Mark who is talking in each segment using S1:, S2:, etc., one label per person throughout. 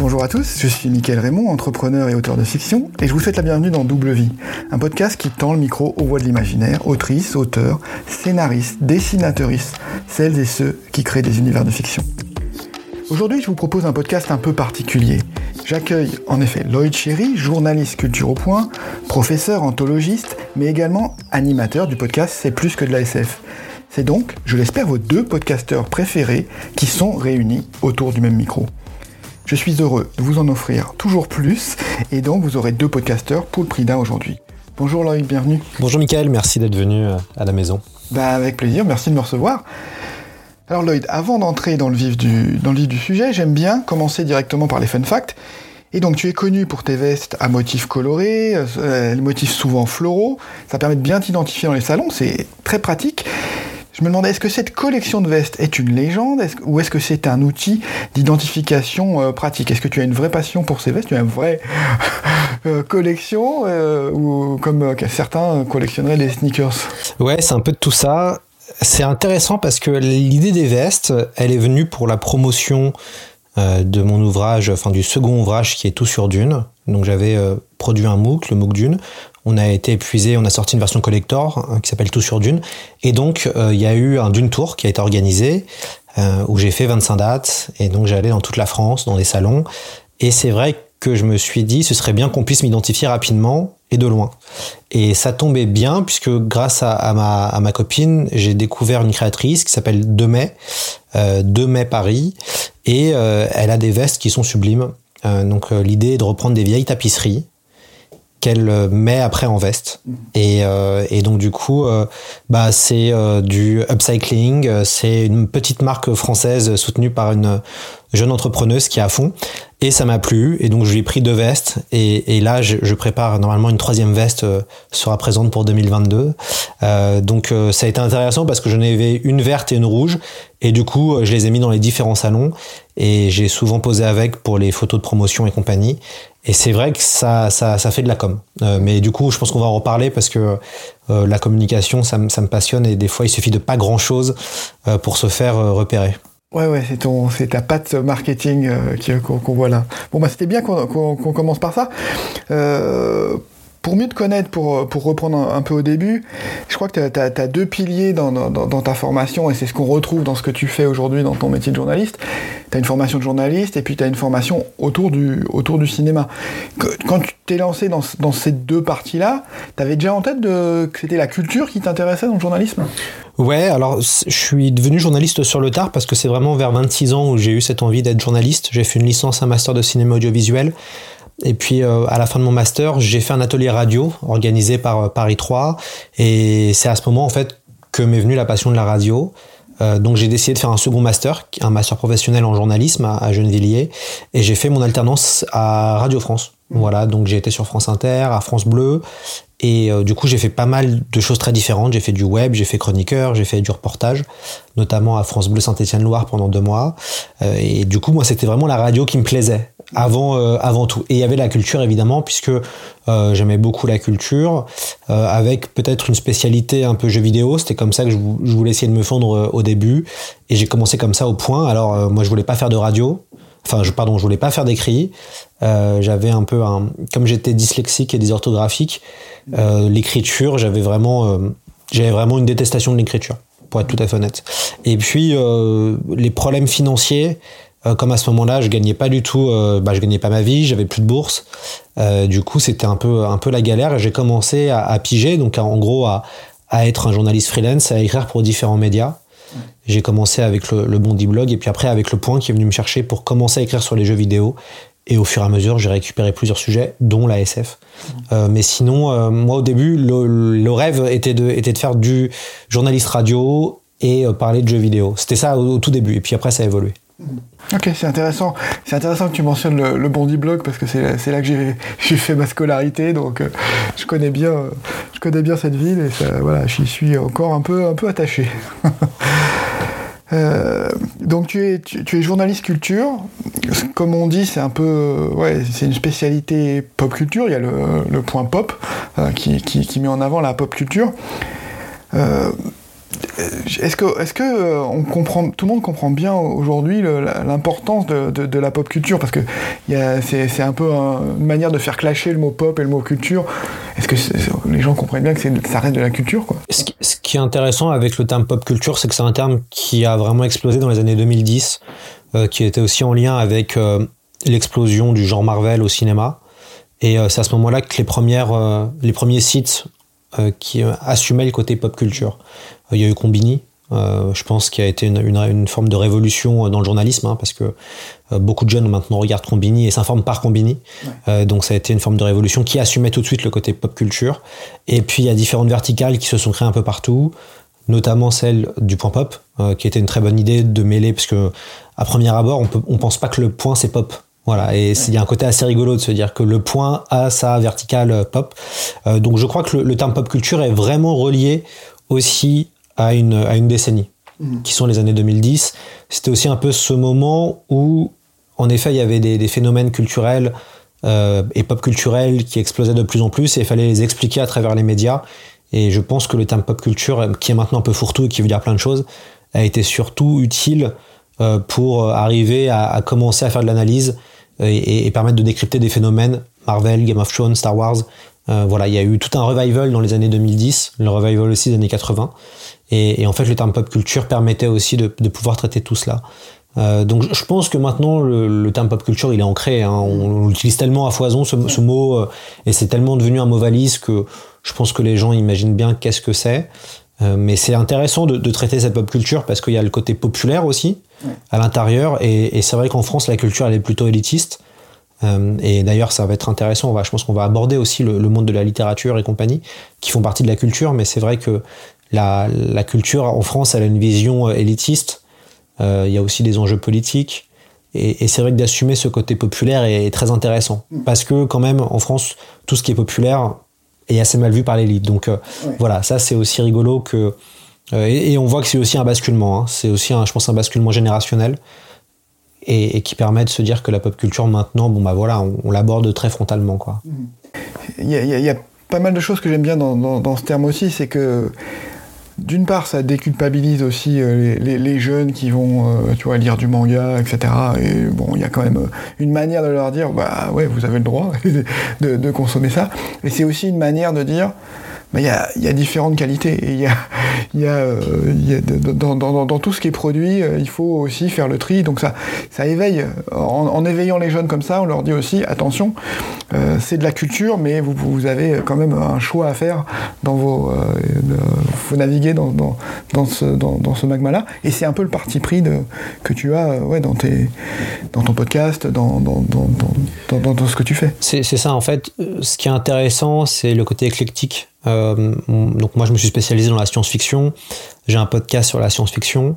S1: Bonjour à tous, je suis Mickaël Raymond, entrepreneur et auteur de fiction, et je vous souhaite la bienvenue dans Double Vie, un podcast qui tend le micro aux voix de l'imaginaire, autrices, auteurs, scénaristes, dessinateuristes, celles et ceux qui créent des univers de fiction. Aujourd'hui, je vous propose un podcast un peu particulier. J'accueille en effet Lloyd Cherry, journaliste culture au point, professeur anthologiste, mais également animateur du podcast C'est plus que de la SF. C'est donc, je l'espère, vos deux podcasteurs préférés qui sont réunis autour du même micro. Je suis heureux de vous en offrir toujours plus, et donc vous aurez deux podcasteurs pour le prix d'un aujourd'hui. Bonjour Lloyd, bienvenue.
S2: Bonjour Michael, merci d'être venu euh, à la maison.
S1: Bah avec plaisir, merci de me recevoir. Alors Lloyd, avant d'entrer dans, le vif du, dans le vif du sujet, j'aime bien commencer directement par les fun facts. Et donc tu es connu pour tes vestes à motifs colorés, euh, les motifs souvent floraux. Ça permet de bien t'identifier dans les salons, c'est très pratique. Je me demandais, est-ce que cette collection de vestes est une légende? Ou est-ce que c'est un outil d'identification euh, pratique? Est-ce que tu as une vraie passion pour ces vestes? Tu as une vraie euh, collection euh, ou comme certains collectionneraient des sneakers?
S2: Ouais, c'est un peu de tout ça. C'est intéressant parce que l'idée des vestes, elle est venue pour la promotion de mon ouvrage, enfin du second ouvrage qui est Tout sur Dune. Donc j'avais produit un MOOC, le MOOC Dune, on a été épuisé, on a sorti une version collector hein, qui s'appelle Tout sur Dune. Et donc, euh, il y a eu un Dune Tour qui a été organisé, euh, où j'ai fait 25 dates. Et donc, j'allais dans toute la France, dans des salons. Et c'est vrai que je me suis dit, ce serait bien qu'on puisse m'identifier rapidement et de loin. Et ça tombait bien, puisque grâce à, ma, copine, j'ai découvert une créatrice qui s'appelle Demay, euh, Demay Paris. Et euh, elle a des vestes qui sont sublimes. donc, l'idée est de reprendre des vieilles tapisseries qu'elle euh, met après en veste. Et, euh, et donc du coup, euh, bah c'est du upcycling, c'est une petite marque française soutenue par une jeune entrepreneuse qui est à fond. Et ça m'a plu, et donc je lui ai pris deux vestes, et, et là je, je, prépare normalement une troisième veste sera présente pour 2022. Euh, donc ça a été intéressant parce que j'en avais une verte et une rouge, et du coup je les ai mis dans les différents salons, et j'ai souvent posé avec pour les photos de promotion et compagnie. Et c'est vrai que ça, ça, fait de la com. Euh, mais du coup, je pense qu'on va en reparler parce que euh, la communication, ça, ça, me passionne et des fois, il suffit de pas grand-chose euh, pour se faire repérer.
S1: Ouais, ouais, c'est ton, c'est ta patte marketing qu'on voit là. Bon, bah, c'était bien qu'on commence par ça. Pour mieux te connaître, pour, pour reprendre un, peu au début, je crois que tu as, deux piliers dans, dans, ta formation, et c'est ce qu'on retrouve dans ce que tu fais aujourd'hui dans ton métier de journaliste. Tu as une formation de journaliste, et puis tu as une formation autour du, autour du cinéma. Quand tu t'es lancé dans, dans, ces deux parties-là, tu avais déjà en tête que c'était la culture qui t'intéressait dans le journalisme?
S2: Ouais, alors je suis devenu journaliste sur le tard parce que c'est vraiment vers 26 ans où j'ai eu cette envie d'être journaliste. J'ai fait une licence, un master de cinéma audiovisuel. Et puis euh, à la fin de mon master, j'ai fait un atelier radio organisé par euh, Paris 3 et c'est à ce moment en fait que m'est venue la passion de la radio. Euh, donc j'ai décidé de faire un second master, un master professionnel en journalisme à, à Gennevilliers et j'ai fait mon alternance à Radio France. Voilà, donc j'ai été sur France Inter, à France Bleu et euh, du coup, j'ai fait pas mal de choses très différentes. J'ai fait du web, j'ai fait chroniqueur, j'ai fait du reportage, notamment à France Bleu Saint-Étienne-Loire pendant deux mois. Euh, et du coup, moi, c'était vraiment la radio qui me plaisait avant, euh, avant tout. Et il y avait la culture, évidemment, puisque j'aimais beaucoup la culture, avec peut-être une spécialité un peu jeu vidéo. C'était comme ça que je, voulais essayer de me fondre au début. Et j'ai commencé comme ça au point. Alors, moi, je voulais pas faire de radio. Enfin, je, pardon, je voulais pas faire d'écrit. Euh, j'avais un peu un, comme j'étais dyslexique et dysorthographique, euh, l'écriture, j'avais vraiment, euh, j'avais vraiment une détestation de l'écriture, pour être tout à fait honnête. Et puis les problèmes financiers, comme à ce moment-là, je gagnais pas du tout, bah, je gagnais pas ma vie, j'avais plus de bourse. du coup, c'était un peu, un peu la galère. J'ai commencé à, à, piger, donc en gros à, à être un journaliste freelance, à écrire pour différents médias. J'ai commencé avec le, le Bondi Blog et puis après avec Le Point qui est venu me chercher pour commencer à écrire sur les jeux vidéo. Et au fur et à mesure, j'ai récupéré plusieurs sujets, dont la SF. Euh, mais sinon, euh, moi au début, le, rêve était de, faire du journaliste radio et euh, parler de jeux vidéo. C'était ça au, tout début. Et puis après, ça a évolué.
S1: Ok, c'est intéressant. C'est intéressant que tu mentionnes le, le Bondi Blog parce que c'est là que j'ai fait ma scolarité, donc je connais bien, je connais bien cette ville et ça, voilà, j'y suis encore un peu, un peu attaché. Euh, donc tu es, tu, es journaliste culture. Comme on dit, c'est un peu, ouais, c'est une spécialité pop culture. Il y a le, le point pop euh, qui, qui, met en avant la pop culture. Euh, est-ce que, est-ce que euh, on comprend, tout le monde comprend bien aujourd'hui l'importance de, de, la pop culture? Parce que c'est un peu une manière de faire clasher le mot pop et le mot culture. Est-ce que les gens comprennent bien que ça reste de la culture quoi?
S2: Ce qui, ce qui, est intéressant avec le terme pop culture, c'est que c'est un terme qui a vraiment explosé dans les années 2010, euh, qui était aussi en lien avec euh, l'explosion du genre Marvel au cinéma. Et c'est à ce moment-là que les, premières, les premiers sites qui assumaient le côté pop culture. Il y a eu Combini, euh, je pense qu'il y a été une, une, forme de révolution dans le journalisme, hein, parce que euh, beaucoup de jeunes maintenant regardent Combini et s'informent par Combini. Euh, donc ça a été une forme de révolution qui assumait tout de suite le côté pop culture. Et puis il y a différentes verticales qui se sont créées un peu partout, notamment celle du point pop, qui était une très bonne idée de mêler, parce que à premier abord, on on pense pas que le point c'est pop. Voilà, et il y a un côté assez rigolo de se dire que le point a sa verticale pop. donc je crois que le, le terme pop culture est vraiment relié aussi à une, à une décennie, mm. qui sont les années 2010. C'était aussi un peu ce moment où, en effet, il y avait des, phénomènes culturels euh, et pop culturels qui explosaient de plus en plus et il fallait les expliquer à travers les médias. Et je pense que le terme pop culture, qui est maintenant un peu fourre-tout et qui veut dire plein de choses, a été surtout utile euh, pour arriver à, commencer à faire de l'analyse et, et, permettre de décrypter des phénomènes Marvel, Game of Thrones, Star Wars. Euh, voilà, il y a eu tout un revival dans les années 2010, le revival aussi des années 80. Et, en fait, le terme pop culture permettait aussi de, pouvoir traiter tout cela. Euh, donc je pense que maintenant le, terme pop culture il est ancré. Hein. On, l'utilise tellement à foison ce, mot euh, et c'est tellement devenu un mot valise que je pense que les gens imaginent bien qu'est-ce que c'est. Euh, mais c'est intéressant de, traiter cette pop culture parce qu'il y a le côté populaire aussi à l'intérieur et, c'est vrai qu'en France la culture elle est plutôt élitiste. et d'ailleurs, ça va être intéressant. On va, je pense qu'on va aborder aussi le, le, monde de la littérature et compagnie, qui font partie de la culture. Mais c'est vrai que la, la, culture en France, elle a une vision euh, élitiste. Euh, il y a aussi des enjeux politiques. Et, et c'est vrai que d'assumer ce côté populaire est, très intéressant. Mm. Parce que quand même, en France, tout ce qui est populaire est assez mal vu par l'élite. Donc euh, voilà, ça c'est aussi rigolo que... Euh, et, on voit que c'est aussi un basculement. Hein. C'est aussi, un, je pense, un basculement générationnel. Et, et, qui permet de se dire que la pop culture maintenant, bon bah voilà, on, l'aborde très frontalement quoi.
S1: Il y, a, il y, a, pas mal de choses que j'aime bien dans, dans, dans, ce terme aussi, c'est que d'une part, ça déculpabilise aussi euh, les, jeunes qui vont, euh, tu vois, lire du manga, etc. Et bon, il y a quand même euh, une manière de leur dire, bah ouais, vous avez le droit de, de consommer ça. Et c'est aussi une manière de dire, il y, a, différentes qualités. Et y a, y a, y dans, dans, dans, tout ce qui est produit, euh, il faut aussi faire le tri. Donc ça, ça éveille. En, éveillant les jeunes comme ça, on leur dit aussi attention, euh, c'est de la culture, mais vous, vous, avez quand même un choix à faire dans vos. Euh, faut naviguer dans, dans, ce, dans, ce magma-là. Et c'est un peu le parti pris de, que tu as ouais, dans, tes, dans ton podcast, dans, dans ce que tu fais.
S2: C'est ça, en fait. Ce qui est intéressant, c'est le côté éclectique euh, donc moi je me suis spécialisé dans la science-fiction. J'ai un podcast sur la science-fiction.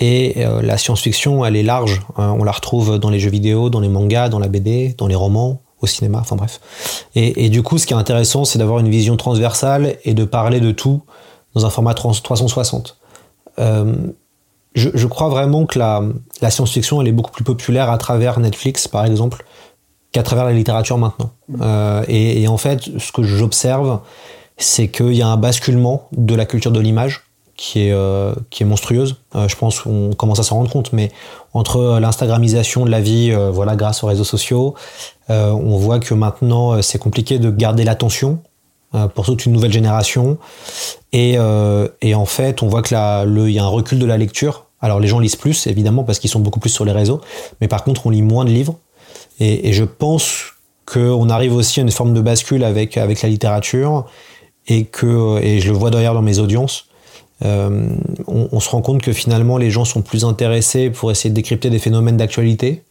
S2: Et euh, la science-fiction, elle est large. Hein. on la retrouve dans les jeux vidéo, dans les mangas, dans la BD, dans les romans, au cinéma, enfin bref. Et, du coup, ce qui est intéressant, c'est d'avoir une vision transversale et de parler de tout dans un format 360. Euh, je, crois vraiment que la, la science-fiction, elle est beaucoup plus populaire à travers Netflix, par exemple, qu'à travers la littérature maintenant. Euh, et, et, en fait, ce que j'observe, c'est qu'il y a un basculement de la culture de l'image qui est, euh, qui est monstrueuse. Euh, je pense qu'on commence à s'en rendre compte, mais entre l'instagramisation de la vie, euh, voilà, grâce aux réseaux sociaux, on voit que maintenant c'est compliqué de garder l'attention pour toute une nouvelle génération. Et, et en fait, on voit que il y a un recul de la lecture. Alors les gens lisent plus, évidemment, parce qu'ils sont beaucoup plus sur les réseaux, mais par contre, on lit moins de livres. Et, et je pense qu'on arrive aussi à une forme de bascule avec, avec la littérature et que, et je le vois d'ailleurs dans mes audiences, euh, on, se rend compte que finalement les gens sont plus intéressés pour essayer de décrypter des phénomènes d'actualité.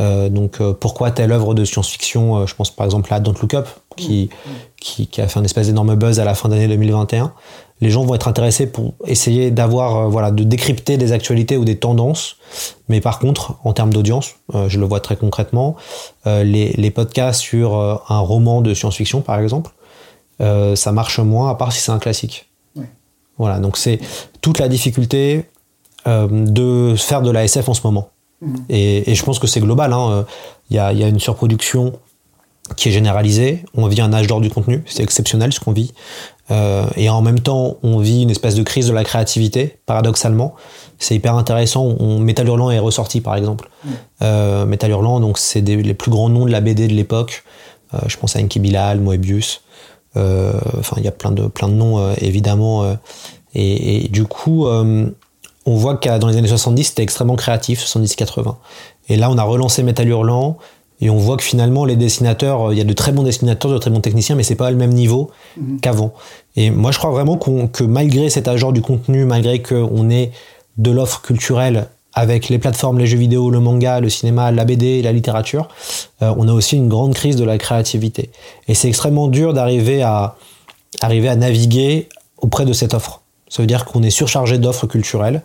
S2: Euh, donc euh, pourquoi telle œuvre de science-fiction, je pense par exemple à Don't Look Up, qui, qui, qui, a fait un espèce d'énorme buzz à la fin d'année 2021. Les gens vont être intéressés pour essayer d'avoir, voilà, de décrypter des actualités ou des tendances. Mais par contre, en termes d'audience, je le vois très concrètement, les, les podcasts sur un roman de science-fiction par exemple, euh, ça marche moins, à part si c'est un classique. Voilà, donc c'est toute la difficulté euh, de faire de la SF en ce moment. Mhm. Et, je pense que c'est global. Il hein. y, a, y, a, une surproduction qui est généralisée. On vit un âge d'or du contenu. C'est exceptionnel ce qu'on vit. et en même temps, on vit une espèce de crise de la créativité, paradoxalement. C'est hyper intéressant. On, Metal Hurlant est ressorti, par exemple. Metal Hurlant, donc c'est les plus grands noms de la BD de l'époque. je pense à Enki Bilal, Moebius. Enfin, il y a plein de plein de noms, évidemment. Et, et, du coup, on voit que dans les années 70, c'était extrêmement créatif, 70-80. Et là, on a relancé Metal Hurlant, et on voit que finalement, les dessinateurs, il y a de très bons dessinateurs, de très bons techniciens, mais c'est pas le même niveau mhm. qu'avant. Et moi, je crois vraiment que malgré cet âge du contenu, malgré qu'on ait de l'offre culturelle avec les plateformes, les jeux vidéo, le manga, le cinéma, la BD, la littérature, euh, on a aussi une grande crise de la créativité. Et c'est extrêmement dur d'arriver à, arriver à naviguer auprès de cette offre. Ça veut dire qu'on est surchargé d'offres culturelles.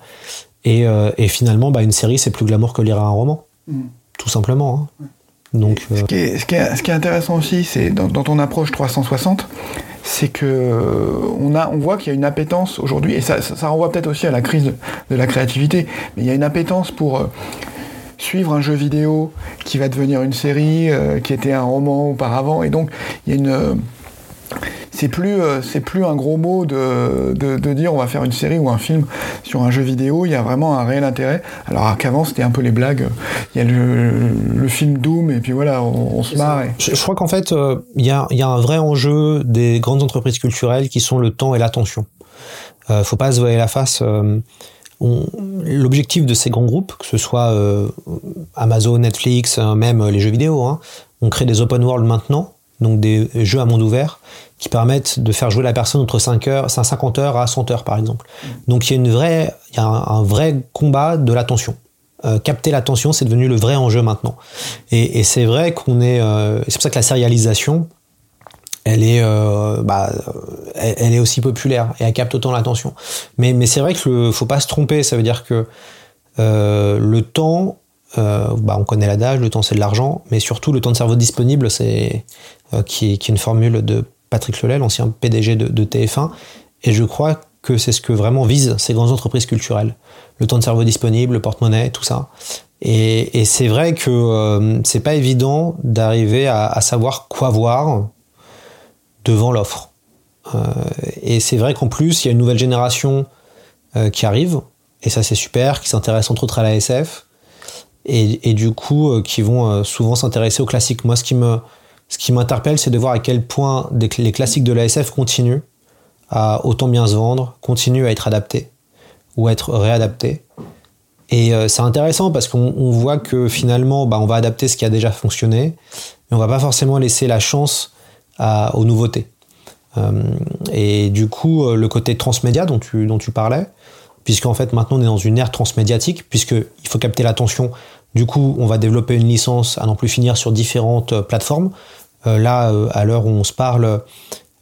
S2: Et, euh, finalement, bah, une série, c'est plus glamour que lire un roman. Mm. Tout simplement. Hein. Donc,
S1: ce, qui est, ce, qui est, intéressant aussi, c'est dans, ton approche 360, c'est que euh, on, a, on voit qu'il y a une appétence aujourd'hui, et ça, renvoie peut-être aussi à la crise de, la créativité, mais il y a une appétence pour euh, suivre un jeu vidéo qui va devenir une série, qui était un roman auparavant, et donc il y a une c'est plus euh, c'est plus un gros mot de, de, dire on va faire une série ou un film sur un jeu vidéo. Il y a vraiment un réel intérêt. Alors qu'avant c'était un peu les blagues. Il y a le, film Doom et puis voilà, on, se marre.
S2: Je, crois qu'en fait euh, il y, a, y, a, un vrai enjeu des grandes entreprises culturelles qui sont le temps et l'attention. Euh, faut pas se voiler la face. Euh, l'objectif de ces grands groupes, que ce soit Amazon, Netflix, même les jeux vidéo, hein, on crée des open world maintenant, donc des jeux à monde ouvert qui permettent de faire jouer la personne entre 5 heures, 50 heures à 100 heures par exemple. Donc il y a une il y a un, vrai combat de l'attention. Euh, capter l'attention, c'est devenu le vrai enjeu maintenant. Et, c'est vrai qu'on est, euh, c'est pour ça que la sérialisation, elle est, euh, bah, elle, est aussi populaire et elle capte autant l'attention. Mais, mais c'est vrai que le, faut pas se tromper. Ça veut dire que le temps, bah, on connaît l'adage, le temps c'est de l'argent, mais surtout le temps de cerveau disponible, c'est qui est une formule de Patrick Lelay, l'ancien PDG de, TF1, et je crois que c'est ce que vraiment visent ces grandes entreprises culturelles. Le temps de cerveau disponible, le porte-monnaie, tout ça. Et, c'est vrai que euh, c'est pas évident d'arriver à, savoir quoi voir devant l'offre. Euh, et c'est vrai qu'en plus, il y a une nouvelle génération euh, qui arrive, et ça c'est super, qui s'intéresse entre autres à la SF, et, et du coup, qui vont souvent s'intéresser aux classiques. Moi, ce qui me, ce qui m'interpelle, c'est de voir à quel point les classiques de l'ASF continuent à autant bien se vendre, continuent à être adaptés ou à être réadaptés. Et euh, c'est intéressant parce qu'on voit que finalement, bah, on va adapter ce qui a déjà fonctionné, mais on va pas forcément laisser la chance aux nouveautés. Euh, et du coup, euh, le côté transmédia dont tu, dont tu parlais, puisqu'en fait maintenant on est dans une ère transmédiatique, puisqu'il faut capter l'attention. Du coup, on va développer une licence à n'en plus finir sur différentes plateformes. Euh, là, euh, à l'heure où on se parle,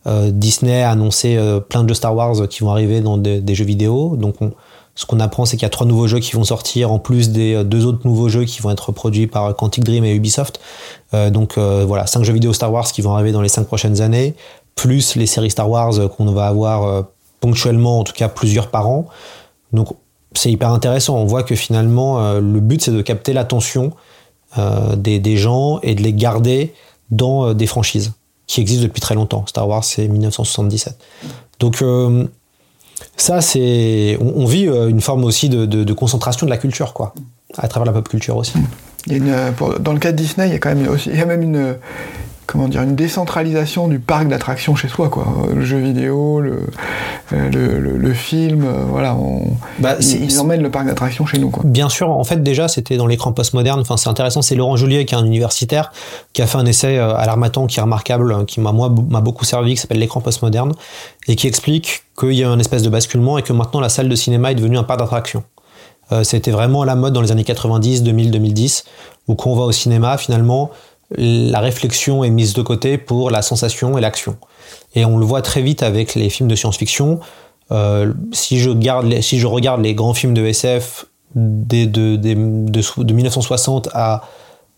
S2: euh, Disney a annoncé plein de jeux Star Wars qui vont arriver dans des, jeux vidéo. Donc, ce qu'on apprend, c'est qu'il y a trois nouveaux jeux qui vont sortir, en plus des deux autres nouveaux jeux qui vont être produits par Quantic Dream et Ubisoft. donc voilà, cinq jeux vidéo Star Wars qui vont arriver dans les cinq prochaines années, plus les séries Star Wars qu'on va avoir ponctuellement, en tout cas plusieurs par an. Donc c'est hyper intéressant. On voit que finalement, le but, c'est de capter l'attention des, des, gens et de les garder dans euh, des franchises qui existent depuis très longtemps. Star Wars, c'est 1977. Donc, euh, ça, c'est. On, vit euh, une forme aussi de, concentration de la culture, quoi, à travers la pop culture aussi.
S1: Dans le cas de Disney, il y a quand même aussi, il y a même une, comment dire, une décentralisation du parc d'attractions chez soi, quoi. Le jeu vidéo, le, euh, le, film, euh, voilà, on, bah, ils, emmènent le parc d'attractions chez nous, quoi.
S2: Bien sûr, en fait, déjà, c'était dans l'écran postmoderne. Enfin, c'est intéressant. C'est Laurent Juliet, qui est un universitaire, qui a fait un essai euh, à l'Armatan qui est remarquable, qui m'a, moi, m'a beaucoup servi, qui s'appelle l'écran postmoderne, et qui explique qu'il y a un espèce de basculement et que maintenant la salle de cinéma est devenue un parc d'attractions. c'était vraiment la mode dans les années 90, 2000, 2010, où quand on va au cinéma, finalement, la réflexion est mise de côté pour la sensation et l'action. Et on le voit très vite avec les films de science-fiction. Euh, si, je garde si je regarde les grands films de SF de, de, de, 1960 à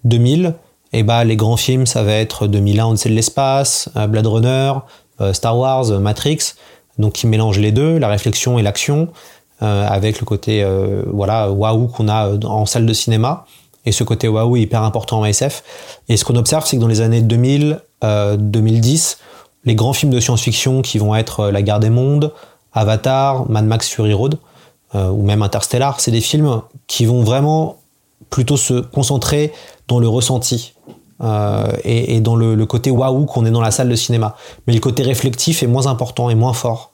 S2: 2000, et bah, les grands films, ça va être 2001, Odyssée de l'espace, euh, Blade Runner, euh, Star Wars, Matrix, donc qui mélangent les deux, la réflexion et l'action, avec le côté voilà waouh qu'on a en salle de cinéma. Et ce côté waouh est hyper important en SF. Et ce qu'on observe, c'est que dans les années 2000, 2010, euh, les grands films de science-fiction qui vont être La Guerre des Mondes, Avatar, Mad Max Fury Road, ou même Interstellar, c'est des films qui vont vraiment plutôt se concentrer dans le ressenti et, dans le, côté waouh qu'on est dans la salle de cinéma. Mais le côté réflectif est moins important et moins fort.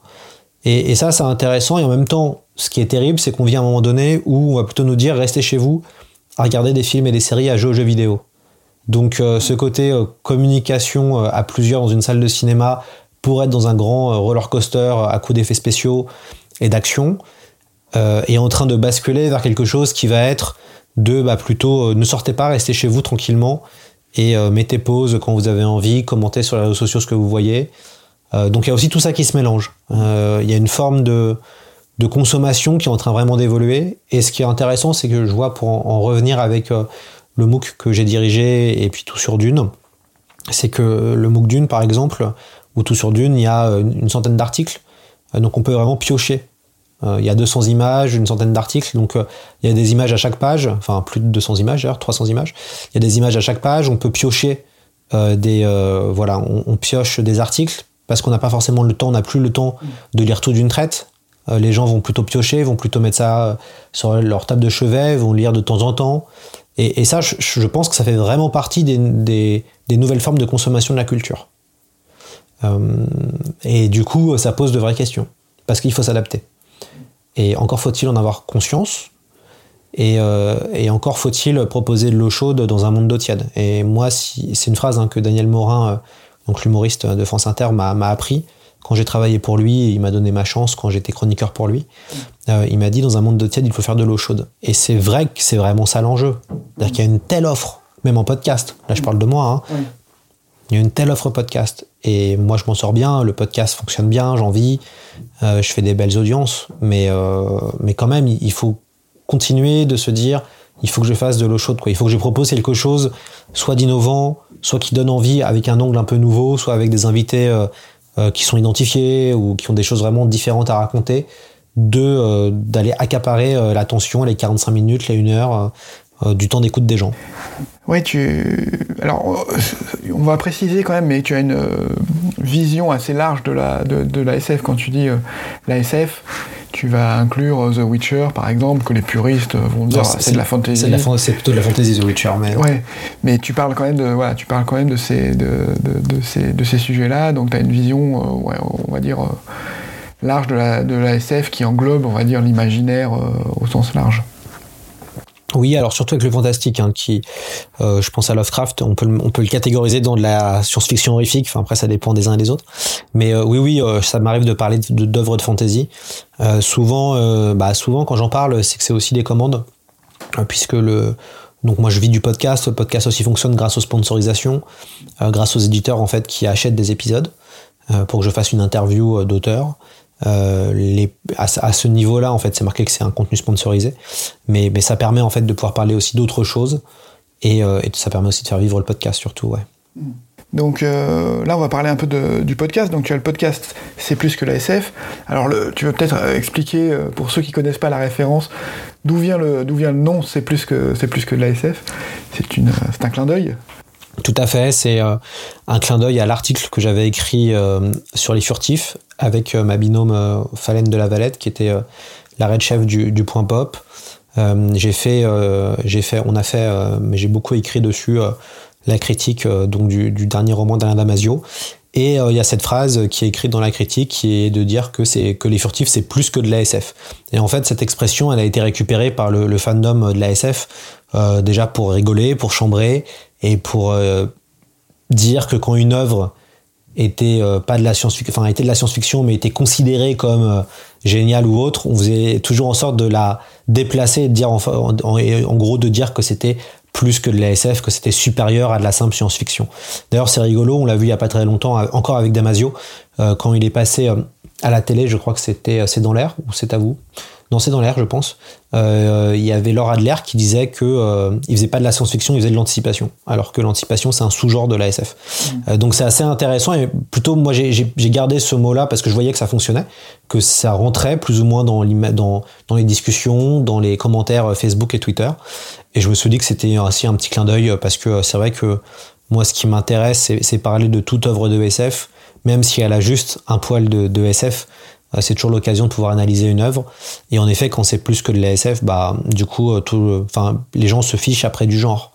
S2: Et, et ça, c'est intéressant. Et en même temps, ce qui est terrible, c'est qu'on vit à un moment donné où on va plutôt nous dire restez chez vous à regarder des films et des séries, à jouer aux jeux vidéo. Donc euh, ce côté euh, communication euh, à plusieurs dans une salle de cinéma pour être dans un grand roller coaster à coups d'effets spéciaux et d'action est en train de basculer vers quelque chose qui va être de bah, plutôt ne sortez pas, restez chez vous tranquillement et mettez pause quand vous avez envie, commentez sur les réseaux sociaux ce que vous voyez. donc il y a aussi tout ça qui se mélange. Il y a une forme de, de consommation qui est en train vraiment d'évoluer. Et ce qui est intéressant, c'est que je vois pour en, revenir avec euh, le MOOC que j'ai dirigé et puis tout sur Dune, c'est que le MOOC Dune, par exemple, ou tout sur Dune, il y a euh, une centaine d'articles. Euh, donc on peut vraiment piocher. Il y a 200 images, une centaine d'articles, donc il y a des images à chaque page, enfin plus de 200 images d'ailleurs, 300 images. Il y a des images à chaque page, on peut piocher des, voilà, on, pioche des articles parce qu'on n'a pas forcément le temps, on n'a plus le temps de lire tout d'une traite. Euh, les gens vont plutôt piocher, vont plutôt mettre ça euh, sur leur table de chevet, vont lire de temps en temps. Et, ça, je, pense que ça fait vraiment partie des, nouvelles formes de consommation de la culture. Euh, et du coup, ça pose de vraies questions, parce qu'il faut s'adapter. Et encore faut-il en avoir conscience, et, encore faut-il proposer de l'eau chaude dans un monde d'eau tiède. Et moi, c'est une phrase hein, que Daniel Morin, l'humoriste de France Inter, m'a appris quand j'ai travaillé pour lui, il m'a donné ma chance quand j'étais chroniqueur pour lui. Euh, il m'a dit dans un monde de tiède, il faut faire de l'eau chaude. Et c'est vrai que c'est vraiment ça l'enjeu. C'est-à-dire qu'il y a une telle offre, même en podcast. Là, je parle de moi. Hein. Il y a une telle offre podcast. Et moi, je m'en sors bien. Le podcast fonctionne bien. J'en vis. Euh, je fais des belles audiences. Mais, euh, mais quand même, il faut continuer de se dire il faut que je fasse de l'eau chaude. Quoi. Il faut que je propose quelque chose, soit d'innovant, soit qui donne envie avec un angle un peu nouveau, soit avec des invités euh, qui sont identifiés ou qui ont des choses vraiment différentes à raconter, de euh, d'aller accaparer euh, l'attention, les 45 minutes, les 1 heure du temps d'écoute des gens.
S1: Oui, tu. Alors, on va préciser quand même, mais tu as une vision assez large de la, de, de la SF quand tu dis la SF tu vas inclure The Witcher, par exemple, que les puristes vont dire c'est de la fantasy.
S2: C'est plutôt de la fantasy The Witcher, mais.
S1: Ouais, mais tu parles quand même de, voilà, tu parles quand même de ces, de, de, ces, de ces sujets-là, donc tu as une vision, euh, ouais, on va dire, euh, large de la, de la SF qui englobe, on va dire, l'imaginaire euh, au sens large.
S2: Oui, alors surtout avec le fantastique, hein, qui, euh, je pense à Lovecraft, on peut, le catégoriser dans de la science-fiction horrifique. Enfin après, ça dépend des uns et des autres. Mais euh, oui, oui, euh, ça m'arrive de parler d'œuvres de, fantasy. souvent, bah, souvent quand j'en parle, c'est que c'est aussi des commandes, puisque le donc moi je vis du podcast. Le podcast aussi fonctionne grâce aux sponsorisations, grâce aux éditeurs en fait qui achètent des épisodes pour que je fasse une interview d'auteur. Euh, à, ce niveau-là, en fait, c'est marqué que c'est un contenu sponsorisé, mais, ça permet en fait de pouvoir parler aussi d'autres choses et, euh, et, ça permet aussi de faire vivre le podcast surtout, ouais.
S1: Donc euh, là, on va parler un peu du podcast. Donc tu as le podcast C'est plus que la SF. Alors tu veux peut-être expliquer pour ceux qui connaissent pas la référence d'où vient le d'où vient le nom C'est plus que c'est plus que la c'est un clin d'œil.
S2: Tout à fait, c'est euh, un clin d'œil à l'article que j'avais écrit euh, sur les furtifs avec euh, ma binôme Falène de la Valette, qui était la red chef du, Point Pop. j'ai fait, j'ai fait, on a fait, mais j'ai beaucoup écrit dessus la critique donc du, dernier roman d'Alain Damasio. Et il y a cette phrase qui est écrite dans la critique qui est de dire que c'est que les furtifs c'est plus que de l'ASF. Et en fait cette expression elle a été récupérée par le, le fandom de l'ASF déjà pour rigoler, pour chambrer et pour euh, dire que quand une œuvre était euh, pas de la science-fiction, enfin était de la science-fiction, mais était considérée comme euh, géniale ou autre, on faisait toujours en sorte de la déplacer et de dire en, gros de dire que c'était plus que de la SF, que c'était supérieur à de la simple science-fiction. D'ailleurs, c'est rigolo, on l'a vu il y a pas très longtemps, encore avec Damasio, quand il est passé à la télé, je crois que c'était C'est dans l'air, ou c'est à vous? C'est dans l'air, je pense. Euh, il y avait Laura Adler qui disait que euh, il faisait pas de la science-fiction, il faisait de l'anticipation, alors que l'anticipation c'est un sous-genre de la SF. Mm. Euh, donc c'est assez intéressant et plutôt moi j'ai gardé ce mot-là parce que je voyais que ça fonctionnait, que ça rentrait plus ou moins dans, dans, dans les discussions, dans les commentaires Facebook et Twitter. Et je me suis dit que c'était aussi un petit clin d'œil parce que c'est vrai que moi ce qui m'intéresse c'est parler de toute œuvre de SF même si elle a juste un poil de, de SF, c'est toujours l'occasion de pouvoir analyser une œuvre. Et en effet, quand c'est plus que de la SF, bah, du coup, tout, enfin, les gens se fichent après du genre.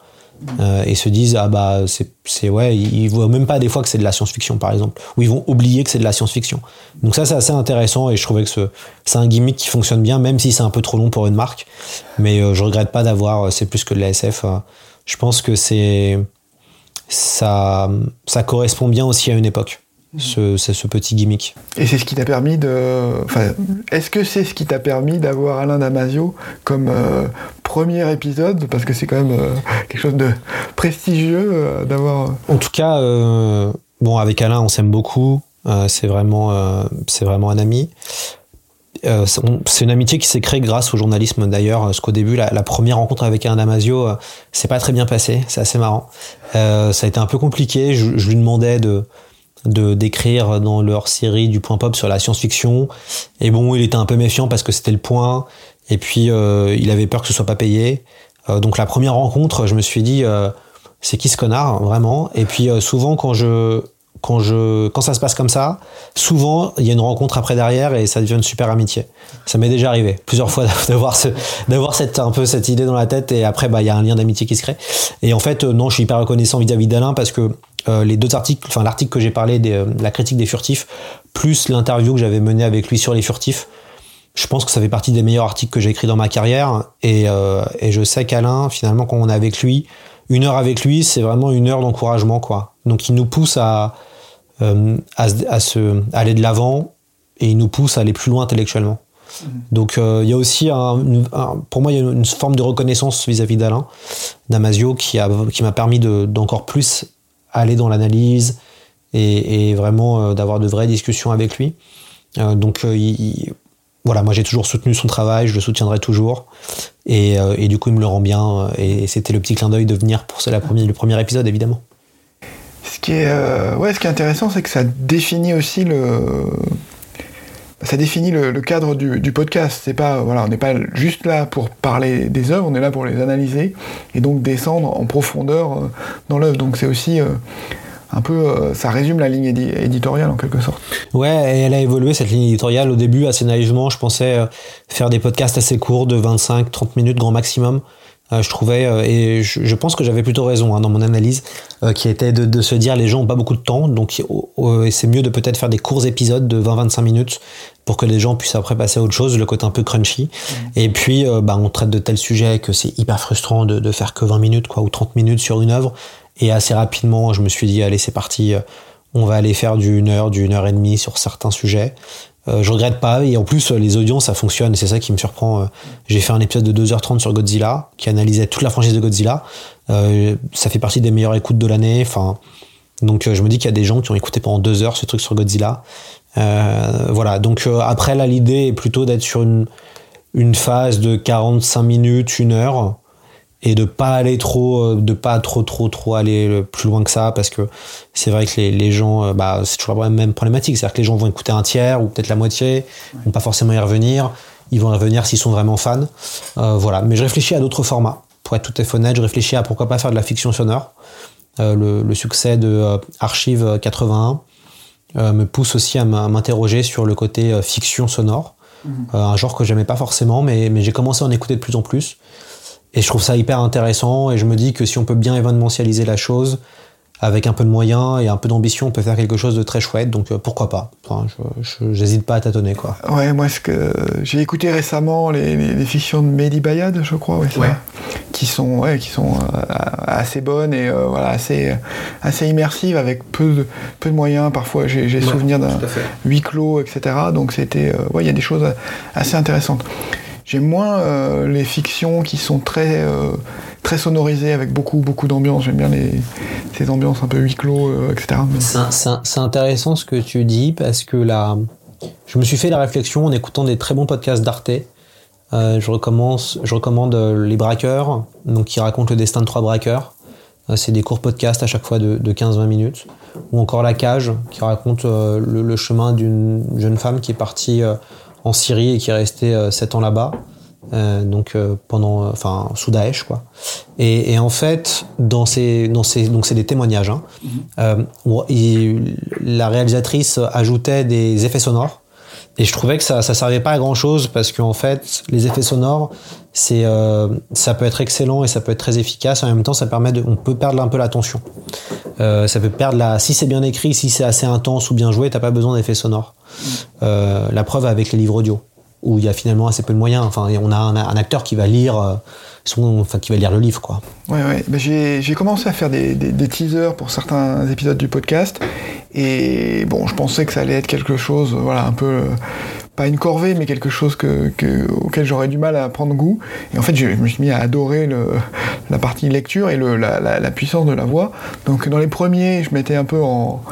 S2: Euh, et se disent ah bah c'est ouais ils voient même pas des fois que c'est de la science-fiction par exemple. Ou ils vont oublier que c'est de la science-fiction. Donc ça c'est assez intéressant et je trouvais que c'est un gimmick qui fonctionne bien même si c'est un peu trop long pour une marque. Mais euh, je regrette pas d'avoir euh, c'est plus que de la SF je pense que c'est ça ça correspond bien aussi à une époque ce, ce, petit gimmick.
S1: Et c'est ce qui t'a permis de. Enfin, est-ce que c'est ce qui t'a permis d'avoir Alain Damasio comme euh, premier épisode? Parce que c'est quand même euh, quelque chose de prestigieux euh, d'avoir.
S2: En tout cas, bon, avec Alain, on s'aime beaucoup. c'est vraiment, c'est vraiment un ami. c'est une amitié qui s'est créée grâce au journalisme d'ailleurs, parce qu'au début, la, première rencontre avec Alain Damasio, c'est pas très bien passé, c'est assez marrant. ça a été un peu compliqué, je, je lui demandais de, de d'écrire dans leur série du point pop sur la science-fiction. Et bon, il était un peu méfiant parce que c'était le point. Et puis, euh, il avait peur que ce soit pas payé. Euh, donc la première rencontre, je me suis dit, euh, c'est qui ce connard, vraiment? Et puis souvent, quand je quand je quand ça se passe comme ça, souvent il y a une rencontre après derrière et ça devient une super amitié. Ça m'est déjà arrivé plusieurs fois d'avoir ce, d'avoir cette un peu cette idée dans la tête et après bah il y a un lien d'amitié qui se crée. Et en fait non, je suis hyper reconnaissant vis-à-vis d'Alain parce que euh, les deux articles, enfin l'article que j'ai parlé de la critique des furtifs, plus l'interview que j'avais menée avec lui sur les furtifs, je pense que ça fait partie des meilleurs articles que j'ai écrits dans ma carrière. Et, euh, et je sais qu'Alain, finalement, quand on est avec lui, une heure avec lui, c'est vraiment une heure d'encouragement, quoi. Donc il nous pousse à, euh, à, à, se, aller de l'avant et il nous pousse à aller plus loin intellectuellement. Mmh. Donc il y a aussi un, pour moi il y a une, forme de reconnaissance vis-à-vis d'Alain Damasio qui a qui m'a permis d'encore plus aller dans l'analyse et, vraiment euh, d'avoir de vraies discussions avec lui. Euh, donc euh, voilà, moi j'ai toujours soutenu son travail, je le soutiendrai toujours. Et, du coup, il me le rend bien. Et c'était le petit clin d'œil de venir pour la première, le premier épisode, évidemment.
S1: Ce qui ouais, ce qui est intéressant, c'est que ça définit aussi le, ça définit le, cadre du, podcast. C'est pas, voilà, on n'est pas juste là pour parler des œuvres, on est là pour les analyser et donc descendre en profondeur euh, dans l'œuvre. Donc c'est aussi euh, un peu, euh, ça résume la ligne éditoriale en quelque sorte.
S2: Ouais, et elle a évolué cette ligne éditoriale. Au début, assez naïvement, je pensais faire des podcasts assez courts, de 25-30 minutes grand maximum. Euh, je trouvais, euh, et je, pense que j'avais plutôt raison hein, dans mon analyse, euh, qui était de, se dire les gens ont pas beaucoup de temps, donc c'est mieux de peut-être faire des courts épisodes de 20-25 minutes pour que les gens puissent après passer à autre chose, le côté un peu crunchy. Mmh. Et puis, bah, on traite de tels sujets que c'est hyper frustrant de, de, faire que 20 minutes quoi, ou 30 minutes sur une œuvre. Et assez rapidement, je me suis dit, allez, c'est parti, on va aller faire du 1 heure, du 1 heure et demie sur certains sujets. Euh, je regrette pas. Et en plus, les audiences, ça fonctionne. C'est ça qui me surprend. Euh, j'ai fait un épisode de 2h30 sur Godzilla, qui analysait toute la franchise de Godzilla. Euh, ça fait partie des meilleures écoutes de l'année. Enfin, donc je me dis qu'il y a des gens qui ont écouté pendant deux heures ce truc sur Godzilla. voilà. Donc après, là, l'idée est plutôt d'être sur une, une phase de 45 minutes, une heure et de pas aller trop euh, de pas trop trop trop aller plus loin que ça parce que c'est vrai que les, les gens euh, bah c'est toujours la même problématique. C'est à dire que les gens vont écouter un tiers ou peut-être la moitié ils vont pas forcément y revenir. Ils vont y revenir s'ils sont vraiment fans. Euh, voilà. Mais je réfléchis à d'autres formats. Pour être tout à fait honnête je réfléchis à pourquoi pas faire de la fiction sonore. Euh, le, le, succès de Archive 81 me pousse aussi à m'interroger sur le côté fiction sonore. Mmh. un genre que j'aimais pas forcément mais, mais j'ai commencé à en écouter de plus en plus et je trouve ça hyper intéressant et je me dis que si on peut bien événementialiser la chose, avec un peu de moyens et un peu d'ambition, on peut faire quelque chose de très chouette. Donc euh, pourquoi pas? Enfin, j'hésite pas à tâtonner quoi.
S1: Ouais, moi ce que j'ai écouté récemment les, les, fictions de Mehdi Bayad, je crois, ouais, qui sont ouais, qui sont euh, assez bonnes et euh, voilà assez assez immersives avec peu de peu de moyens. Parfois j'ai souvenir d'un huis clos, etc. Donc c'était ouais, il y a des choses assez intéressantes. J'aime moins euh, les fictions qui sont très, euh, très sonorisées avec beaucoup, beaucoup d'ambiance. J'aime bien les, ces ambiances un peu huis clos, euh, etc.
S2: C'est intéressant ce que tu dis parce que là, je me suis fait la réflexion en écoutant des très bons podcasts d'Arte. je, je recommande Les Braqueurs, donc qui racontent le destin de trois braqueurs. C'est des courts podcasts à chaque fois de, 15-20 minutes. Ou encore La Cage, qui raconte le chemin d'une jeune femme qui est partie en Syrie et qui est resté 7 euh, ans là-bas. donc pendant, enfin sous Daesh quoi. Et, en fait, dans ces, dans ces, donc c'est des témoignages. Hein, mhm. la réalisatrice ajoutait des effets sonores et je trouvais que ça ça servait pas à grand chose parce qu'en fait les effets sonores c'est euh, ça peut être excellent et ça peut être très efficace en même temps ça permet de on peut perdre un peu l'attention euh, ça peut perdre la si c'est bien écrit si c'est assez intense ou bien joué t'as pas besoin d'effets sonores. Euh, la preuve avec les livres audio où il y a finalement assez peu de moyens. Enfin on a un, acteur qui va lire euh, son, enfin qui va lire le livre quoi.
S1: Ouais ouais. Ben, j'ai commencé à faire des, des, des teasers pour certains épisodes du podcast. Et bon, je pensais que ça allait être quelque chose, voilà, un peu pas une corvée, mais quelque chose que, auquel j'aurais du mal à prendre goût. Et en fait, je, me suis mis à adorer la partie lecture et la, puissance de la voix. Donc, dans les premiers, je mettais un peu en,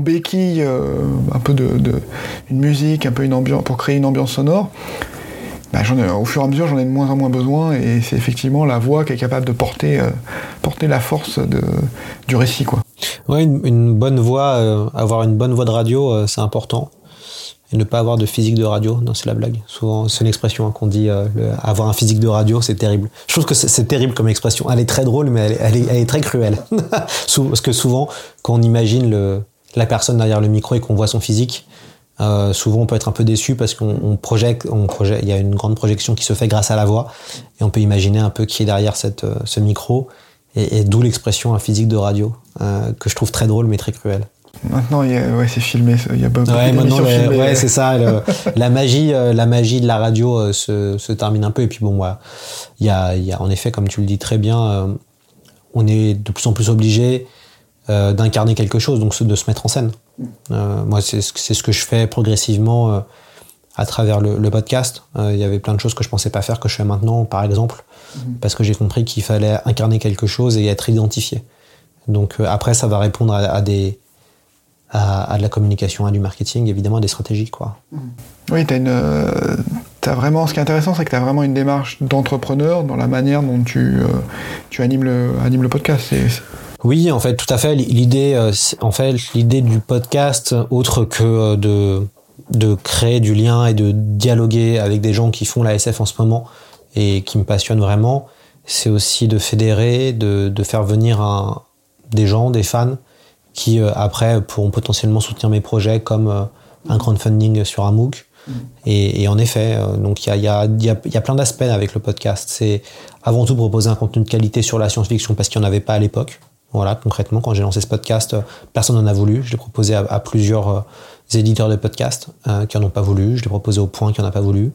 S1: béquille, euh, un peu de, une musique, un peu une ambiance pour créer une ambiance sonore. Bah, au fur et à mesure, j'en ai de moins en moins besoin, et c'est effectivement la voix qui est capable de porter, euh, la force du récit, quoi.
S2: Ouais, une, bonne voix, euh, avoir une bonne voix de radio, c'est important. Ne pas avoir de physique de radio, non, c'est la blague. Souvent, c'est une expression hein, qu'on dit, euh, avoir un physique de radio, c'est terrible. Je trouve que c'est terrible comme expression. Elle est très drôle, mais elle, est, très cruelle. Parce que souvent, quand on imagine la personne derrière le micro et qu'on voit son physique, souvent on peut être un peu déçu parce qu'on projette, il y a une grande projection qui se fait grâce à la voix et on peut imaginer un peu qui est derrière cette, ce micro et, d'où l'expression un physique de radio, euh, que je trouve très drôle mais très cruel.
S1: Maintenant, ouais, c'est filmé. Il y a beaucoup
S2: ouais, maintenant, ouais, c'est ça. la magie, euh, la magie de la radio euh, se, se, termine un peu. Et puis bon, moi, il y a, y a, en effet, comme tu le dis très bien, on est de plus en plus obligé d'incarner quelque chose, donc de se mettre en scène. moi, c'est ce que je fais progressivement à travers le, le podcast. Il y avait plein de choses que je pensais pas faire que je fais maintenant, par exemple. Mhm. parce que j'ai compris qu'il fallait incarner quelque chose et être identifié. Donc euh, après, ça va répondre à, des à, de la communication, à du marketing, évidemment, à des stratégies, quoi.
S1: Mhm. Oui, as euh, as vraiment. Ce qui est intéressant, c'est que tu as vraiment une démarche d'entrepreneur dans la manière dont tu, euh, tu animes le, animes le podcast.
S2: Oui, en fait, tout à fait. L'idée, en fait, l'idée du podcast, autre que de de créer du lien et de dialoguer avec des gens qui font la SF en ce moment, et qui me passionne vraiment, c'est aussi de fédérer, de, de faire venir un, des gens, des fans, qui euh, après pourront potentiellement soutenir mes projets comme euh, un crowdfunding sur un MOOC. Mm. Et, et, en effet, euh, donc il y a, y, a, y, y a, plein d'aspects avec le podcast. C'est avant tout proposer un contenu de qualité sur la science-fiction parce qu'il n'y en avait pas à l'époque. Voilà, concrètement, quand j'ai lancé ce podcast, personne n'en a voulu. Je l'ai proposé à, à plusieurs éditeurs de podcasts euh, qui n'en ont pas voulu. Je l'ai proposé au point qui n'en a pas voulu.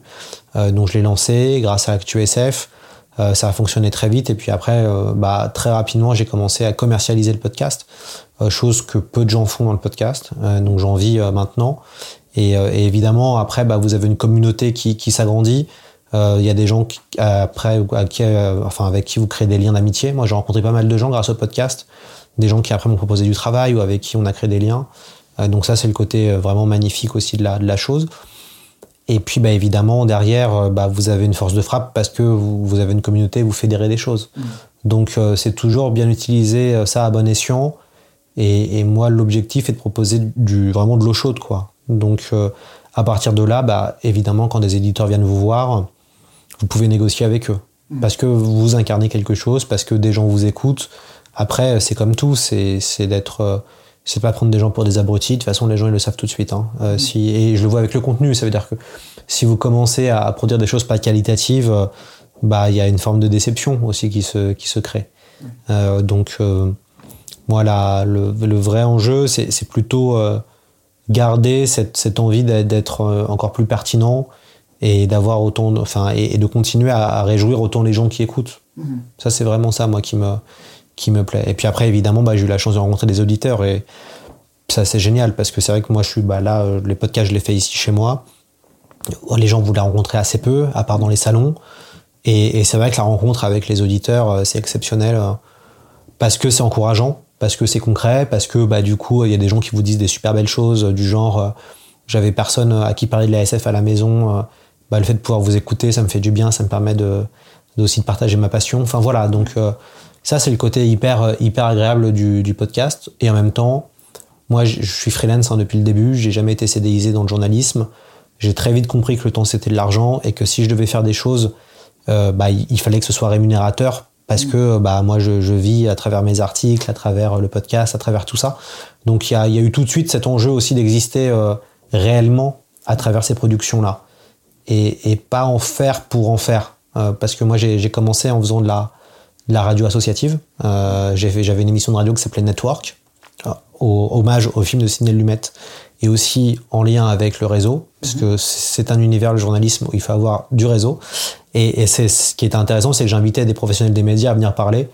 S2: Euh, donc je l'ai lancé grâce à ActuSF. Euh, ça a fonctionné très vite et puis après, bah, très rapidement, j'ai commencé à commercialiser le podcast, chose que peu de gens font dans le podcast. donc j'en vis maintenant. Et, évidemment, après, bah, vous avez une communauté qui, qui s'agrandit. Il y a des gens qui, après, qui, enfin, avec qui vous créez des liens d'amitié. Moi, j'ai rencontré pas mal de gens grâce au podcast. Des gens qui après m'ont proposé du travail ou avec qui on a créé des liens. Euh, donc ça, c'est le côté euh, vraiment magnifique aussi de la, de la chose. Et puis, bah, évidemment, derrière, euh, bah, vous avez une force de frappe parce que vous, vous avez une communauté, vous fédérez des choses. Mm. Donc, c'est toujours bien utiliser ça à bon escient. Et, et moi, l'objectif est de proposer du, vraiment de l'eau chaude, quoi. Donc, à partir de là, bah, évidemment, quand des éditeurs viennent vous voir, vous pouvez négocier avec eux. Mm. Parce que vous incarnez quelque chose, parce que des gens vous écoutent. Après, c'est comme tout, c'est d'être c'est pas prendre des gens pour des abrutis. De toute façon, les gens ils le savent tout de suite. Hein. Euh, si, et je le vois avec le contenu. Ça veut dire que si vous commencez à, produire des choses pas qualitatives, euh, bah il y a une forme de déception aussi qui se qui se crée. Euh, donc euh, moi le, le, vrai enjeu, c'est plutôt euh, garder cette, cette envie d'être encore plus pertinent et d'avoir autant, enfin et, de continuer à, à, réjouir autant les gens qui écoutent. Mm-hmm. Ça c'est vraiment ça moi qui me qui me plaît. Et puis après, évidemment, bah, j'ai eu la chance de rencontrer des auditeurs et ça, c'est génial parce que c'est vrai que moi, je suis bah, là, euh, les podcasts, je les fais ici chez moi. Les gens, vous les rencontrez assez peu, à part dans les salons. Et, et c'est vrai que la rencontre avec les auditeurs, euh, c'est exceptionnel euh, parce que c'est encourageant, parce que c'est concret, parce que bah, du coup, il y a des gens qui vous disent des super belles choses du genre, j'avais personne à qui parler de la SF à la maison. Bah, le fait de pouvoir vous écouter, ça me fait du bien, ça me permet de, aussi de partager ma passion. Enfin voilà, donc ça, c'est le côté hyper, euh, hyper agréable du, du, podcast. Et en même temps, moi, je, suis freelance hein, depuis le début. J'ai jamais été CDIsé dans le journalisme. J'ai très vite compris que le temps, c'était de l'argent et que si je devais faire des choses bah, il, fallait que ce soit rémunérateur parce mm. que bah, moi, je, vis à travers mes articles, à travers le podcast, à travers tout ça. Donc, il y a, eu tout de suite cet enjeu aussi d'exister réellement à travers ces productions-là. Et, pas en faire pour en faire. parce que moi, j'ai commencé en faisant de la, la radio associative. J'avais une émission de radio qui s'appelait Network, au, hommage au film de Sidney Lumet et aussi en lien avec le réseau, parce que c'est un univers, le journalisme, où il faut avoir du réseau. Et, c'est ce qui était intéressant, c'est que j'invitais des professionnels des médias à venir parler.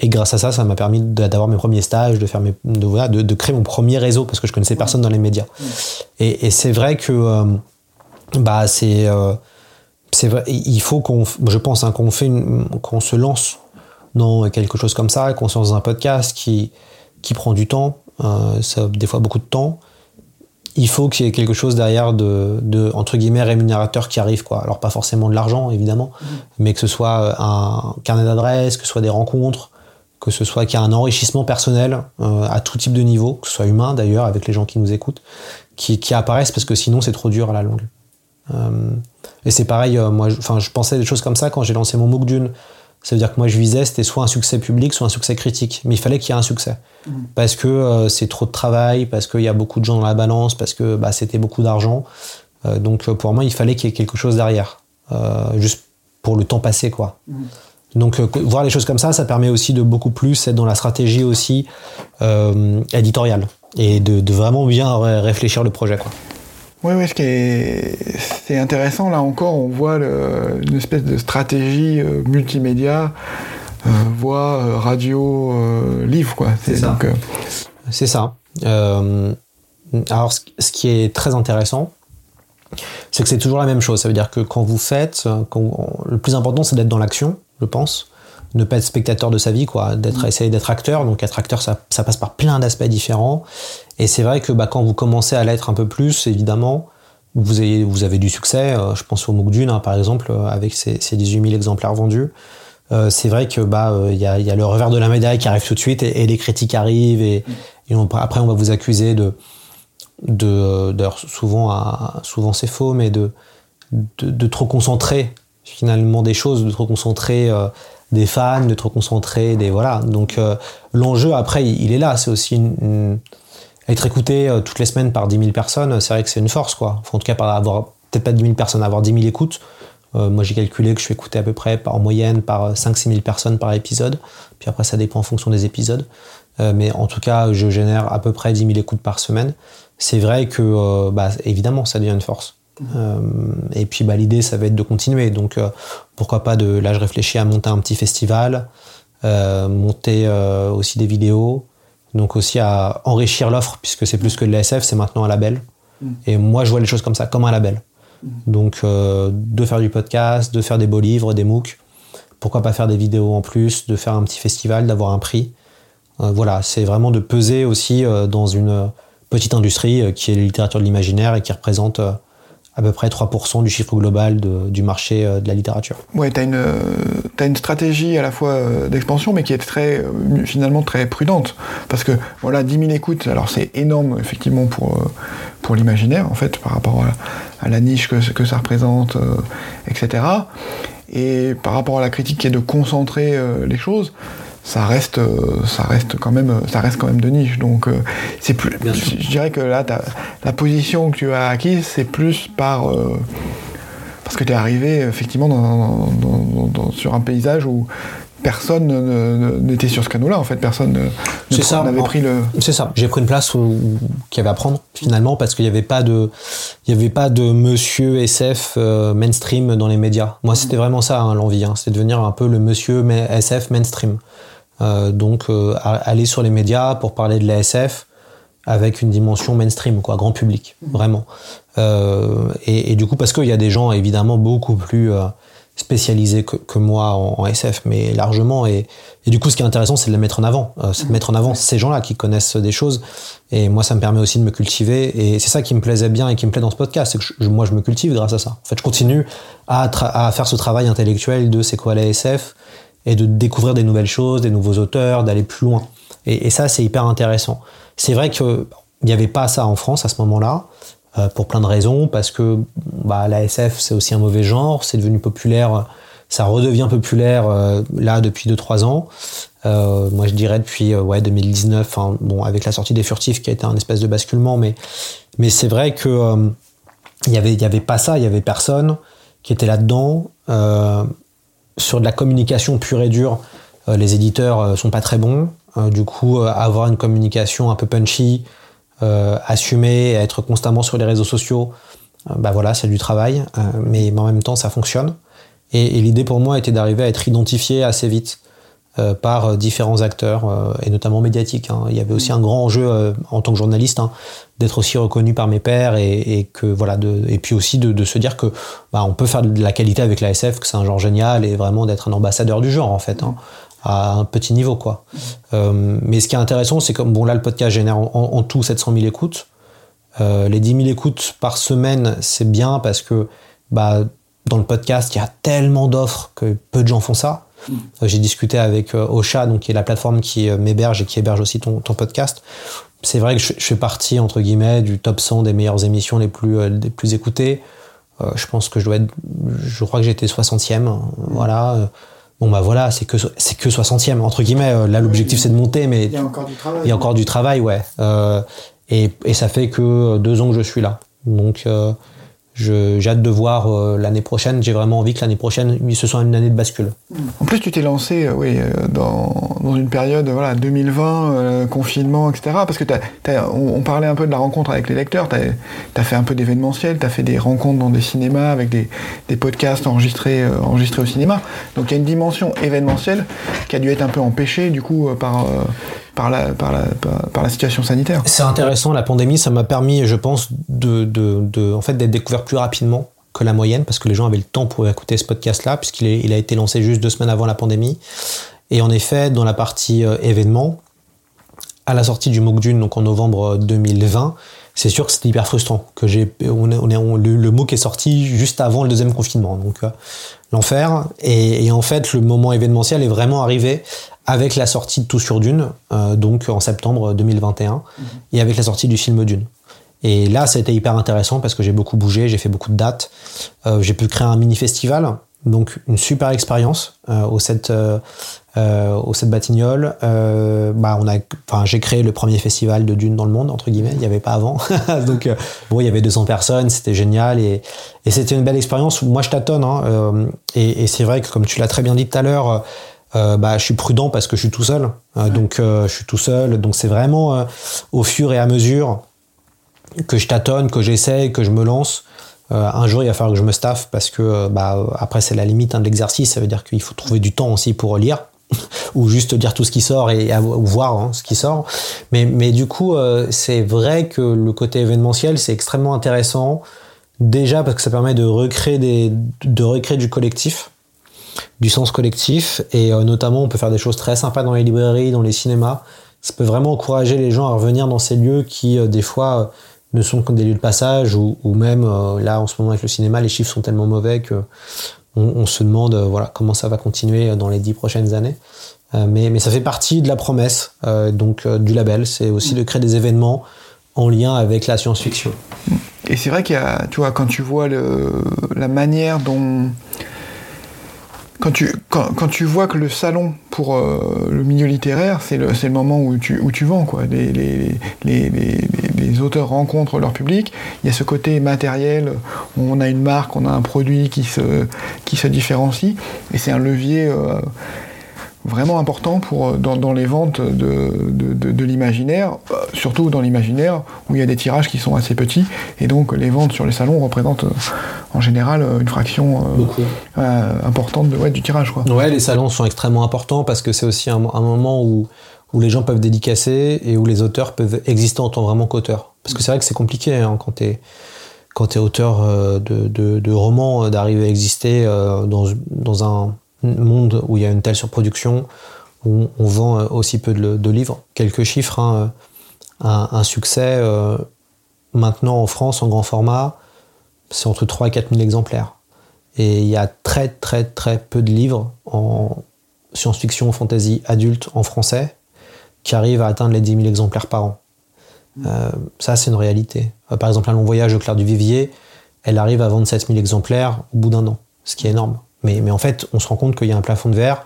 S2: Et grâce à ça, ça m'a permis d'avoir mes premiers stages, de, faire mes, de, de, créer mon premier réseau, parce que je connaissais personne dans les médias. Et, c'est vrai que euh, bah, c'est euh, c'est vrai, il faut qu'on, je pense, hein, qu'on fait qu'on se lance dans quelque chose comme ça, qu'on se lance dans un podcast qui, qui prend du temps, euh, ça des fois beaucoup de temps, il faut qu'il y ait quelque chose derrière de, de, entre guillemets rémunérateur qui arrive quoi. Alors pas forcément de l'argent évidemment, mmh. mais que ce soit euh, un carnet d'adresses, que ce soit des rencontres, que ce soit qu'il y ait un enrichissement personnel euh, à tout type de niveau, que ce soit humain d'ailleurs avec les gens qui nous écoutent, qui, qui apparaissent parce que sinon c'est trop dur à la longue. Euh, et c'est pareil, moi, enfin je, pensais des choses comme ça quand j'ai lancé mon MOOC d'une. Ça veut dire que moi je visais c'était soit un succès public, soit un succès critique, mais il fallait qu'il y ait un succès. Mm. parce que euh, c'est trop de travail, parce qu'il y a beaucoup de gens dans la balance, parce que bah, c'était beaucoup d'argent. Euh, donc euh, pour moi, il fallait qu'il y ait quelque chose derrière, juste pour le temps passé, quoi. Mm. Donc voir les choses comme ça, ça permet aussi de beaucoup plus être dans la stratégie aussi éditoriale et de, vraiment bien réfléchir le projet, quoi.
S1: Oui, oui, ce qui est, c'est intéressant là encore, on voit une espèce de stratégie multimédia euh, voix, euh, radio, euh, livre, quoi.
S2: C'est ça. C'est ça. alors, ce qui est très intéressant, c'est que c'est toujours la même chose. Ça veut dire que quand vous faites, le plus important, c'est d'être dans l'action, je pense. Ne pas être spectateur de sa vie, quoi. D'être, mm. essayer d'être acteur. Donc, être acteur, ça, ça passe par plein d'aspects différents. Et c'est vrai que bah, quand vous commencez à l'être un peu plus, évidemment, vous avez, vous avez du succès. je pense au MOOC Dune, hein, par exemple, avec ses, ses 18 000 exemplaires vendus. Euh, c'est vrai que bah il euh, y a, le revers de la médaille qui arrive tout de suite et, les critiques arrivent et, après on va vous accuser de de souvent souvent c'est faux mais de, de, trop concentrer finalement des choses de trop concentrer euh, des fans de trop concentrer des voilà donc l'enjeu après il, est là c'est aussi être écouté toutes les semaines par 10 000 personnes c'est vrai que c'est une force quoi en tout cas par avoir peut-être pas 10 000 personnes avoir 10 000 écoutes euh, moi, j'ai calculé que je suis écouté à peu près en moyenne par 5-6 000 personnes par épisode. Puis après, ça dépend en fonction des épisodes. Euh, mais en tout cas, je génère à peu près 10 000 écoutes par semaine. C'est vrai que, euh, bah, évidemment, ça devient une force. Et puis, bah, l'idée, ça va être de continuer. Donc, pourquoi pas de. Là, je réfléchis à monter un petit festival, monter aussi des vidéos, donc aussi à enrichir l'offre, puisque c'est plus que de l'ASF, c'est maintenant un label. Mm. Et moi, je vois les choses comme ça, comme un label. Donc, euh, de faire du podcast, de faire des beaux livres, des MOOC. Pourquoi pas faire des vidéos en plus, de faire un petit festival, d'avoir un prix. Euh, voilà, c'est vraiment de peser aussi euh, dans une petite industrie qui est la littérature de l'imaginaire et qui représente à peu près 3% du chiffre global du marché de la littérature.
S1: Ouais, tu as une, stratégie à la fois d'expansion, mais qui est très, finalement très prudente. Parce que, voilà, 10 000 écoutes, alors c'est énorme, effectivement, pour, pour l'imaginaire, en fait, par rapport à, la niche que, que ça représente, euh, etc. Et par rapport à la critique qui est de concentrer euh, les choses, ça reste, euh, ça reste quand même, ça reste quand même de niche. Donc c'est plus, je, dirais que là, la position que tu as acquise, c'est plus par parce que tu es arrivé effectivement sur un paysage où personne n'était sur ce canot-là, en fait. Personne n'avait pris le.
S2: C'est ça. J'ai pris une place qu'il y avait à prendre, finalement, parce qu'il n'y avait pas de, il y avait pas de monsieur SF euh, mainstream dans les médias. Moi, c'était vraiment ça, hein, l'envie. Hein. C'était devenir un peu le monsieur SF mainstream. Euh, donc, euh, aller sur les médias pour parler de la SF avec une dimension mainstream, quoi, grand public, vraiment. Et, et, du coup, parce qu'il y a des gens, évidemment, beaucoup plus spécialisé que, moi en, SF, mais largement. Et, du coup, ce qui est intéressant, c'est de les mettre en avant. Euh, c'est de mettre en avant ces gens-là qui connaissent des choses. Et moi, ça me permet aussi de me cultiver. Et c'est ça qui me plaisait bien et qui me plaît dans ce podcast. C'est que moi, je me cultive grâce à ça. En fait, je continue à, à faire ce travail intellectuel de c'est quoi la SF et de découvrir des nouvelles choses, des nouveaux auteurs, d'aller plus loin. Et, ça, c'est hyper intéressant. C'est vrai qu'il n'y avait pas ça en France à ce moment-là. Euh, pour plein de raisons, parce que bah, la SF c'est aussi un mauvais genre, c'est devenu populaire, ça redevient populaire là depuis 2-3 ans. moi, je dirais depuis ouais 2019. bon, avec la sortie des furtifs qui a été un espèce de basculement, mais mais c'est vrai que il y avait y avait pas ça, il y avait personne qui était là-dedans. Sur de la communication pure et dure, les éditeurs sont pas très bons. du coup, avoir une communication un peu punchy, assumer, être constamment sur les réseaux sociaux, euh, bah voilà, c'est du travail, euh, mais, en même temps, ça fonctionne. Et, l'idée pour moi était d'arriver à être identifié assez vite euh, par différents acteurs, et notamment médiatiques. Hein. Il y avait aussi un grand enjeu en tant que journaliste hein, d'être aussi reconnu par mes pairs et, que voilà, de, et puis aussi de, se dire que bah, on peut faire de la qualité avec l'ASF, que c'est un genre génial, et vraiment d'être un ambassadeur du genre en fait. Hein, à un petit niveau quoi. mais ce qui est intéressant, c'est comme bon là le podcast génère en, en tout 700 000 écoutes. Euh, les 10 000 écoutes par semaine, c'est bien parce que bah, dans le podcast, il y a tellement d'offres que peu de gens font ça. Euh, j'ai discuté avec euh, Ocha, donc, qui est la plateforme qui m'héberge et qui héberge aussi ton, podcast. C'est vrai que je, fais partie, entre guillemets, du top 100 des meilleures émissions les plus, les plus écoutées. je pense que je dois être. Je crois que j'étais 60e. Mm. Voilà. Bon, bah voilà, c'est que, c'est que 60e, entre guillemets. Là, l'objectif, c'est de monter, mais.
S1: Il y a encore du travail.
S2: Il y a encore du travail, ouais. Et, et, ça fait que deux ans que je suis là. Donc euh, j'ai hâte de voir euh, l'année prochaine. J'ai vraiment envie que l'année prochaine, ce soit une année de bascule.
S1: En plus, tu t'es lancé euh, oui, dans, dans, une période voilà, 2020, confinement, etc. Parce que on, parlait un peu de la rencontre avec les lecteurs. Tu as, fait un peu d'événementiel, tu as fait des rencontres dans des cinémas avec des, des podcasts enregistrés, enregistrés au cinéma. Donc il y a une dimension événementielle qui a dû être un peu empêchée du coup par par la, situation sanitaire.
S2: C'est intéressant, la pandémie, ça m'a permis, je pense, de, de, en fait, d'être découvert plus rapidement que la moyenne, parce que les gens avaient le temps pour écouter ce podcast-là, puisqu'il il a été lancé juste deux semaines avant la pandémie. Et en effet, dans la partie euh, événement, à la sortie du MOOC donc en novembre 2020, c'est sûr que c'était hyper frustrant. Que j'ai, on est, le, le, MOOC est sorti juste avant le deuxième confinement, donc euh, l'enfer. Et, en fait, le moment événementiel est vraiment arrivé avec la sortie de Tout sur Dune, euh, donc en septembre 2021, mhm. et avec la sortie du film Dune. Et là, ça a été hyper intéressant parce que j'ai beaucoup bougé, j'ai fait beaucoup de dates. Euh, j'ai pu créer un mini-festival, donc une super expérience euh, au 7 au 7 Batignolles. bah, on a, enfin, j'ai créé le premier festival de Dune dans le monde entre guillemets. Il n'y avait pas avant, donc bon, il y avait 200 personnes, c'était génial et, et c'était une belle expérience. Moi, je tâtonne, hein, et, et c'est vrai que comme tu l'as très bien dit tout à l'heure euh, bah, je suis prudent parce que je suis tout seul. Euh, donc, euh, je suis tout seul. Donc, c'est vraiment au fur et à mesure que je tâtonne, que j'essaie, que je me lance. un jour, il va falloir que je me staffe parce que, bah, après, c'est la limite hein, de l'exercice. Ça veut dire qu'il faut trouver du temps aussi pour lire. ou juste dire tout ce qui sort et ou voir hein, ce qui sort. Mais, mais du coup, c'est vrai que le côté événementiel, c'est extrêmement intéressant. Déjà parce que ça permet de recréer, des, de recréer du collectif du sens collectif et euh, notamment on peut faire des choses très sympas dans les librairies, dans les cinémas. Ça peut vraiment encourager les gens à revenir dans ces lieux qui euh, des fois euh, ne sont que des lieux de passage ou, même là en ce moment avec le cinéma les chiffres sont tellement mauvais que on, se demande voilà comment ça va continuer dans les dix prochaines années. mais, mais ça fait partie de la promesse donc du label, c'est aussi de créer des événements en lien avec la science-fiction.
S1: Et c'est vrai qu'il y a, tu vois, quand tu vois le, la manière dont quand tu, quand, tu vois que le salon pour euh, le milieu littéraire, c'est le, le, moment où tu, où tu vends, quoi. Les, les, les, les, auteurs rencontrent leur public. Il y a ce côté matériel, on a une marque, on a un produit qui se, qui se différencie, et c'est un levier. Euh, vraiment important pour, euh, dans, dans les ventes de, de, de, l'imaginaire, euh, surtout dans l'imaginaire où il y a des tirages qui sont assez petits, et donc les ventes sur les salons représentent euh, en général une fraction importante de, ouais, du tirage. Quoi.
S2: Ouais, les salons sont extrêmement importants parce que c'est aussi un, un, moment où, où les gens peuvent dédicacer et où les auteurs peuvent exister en tant vraiment qu'auteurs. Parce que c'est vrai que c'est compliqué hein, quand tu es quand tu es auteur de, de, de romans, d'arriver à exister dans, dans un monde où il y a une telle surproduction, où on vend euh, aussi peu de, livres. Quelques chiffres, hein, euh, un, succès euh, maintenant en France en grand format, c'est entre 3 et 4 000 exemplaires. Et il y a très très très peu de livres en science-fiction, fantasy adulte en français qui arrivent à atteindre les 10 000 exemplaires par an. ça, c'est une réalité. par exemple, Un long voyage au clair du vivier, elle arrive à 27 000 exemplaires au bout d'un an, ce qui est énorme. Mais, en fait, on se rend compte qu'il y a un plafond de verre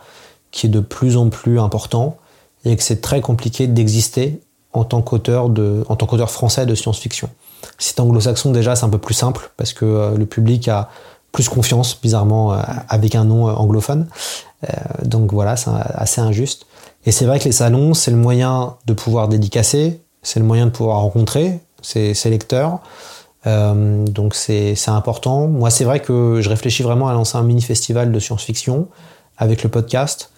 S2: qui est de plus en plus important et que c'est très compliqué d'exister en tant qu'auteur français de science-fiction. C'est anglo-saxon, déjà, c'est un peu plus simple parce que euh, le public a plus confiance, bizarrement, euh, avec un nom euh, anglophone. donc voilà, c'est assez injuste. Et c'est vrai que les salons, c'est le moyen de pouvoir dédicacer, c'est le moyen de pouvoir rencontrer ses, lecteurs. Donc c'est important. Moi, c'est vrai que je réfléchis vraiment à lancer un mini-festival de science-fiction avec le podcast.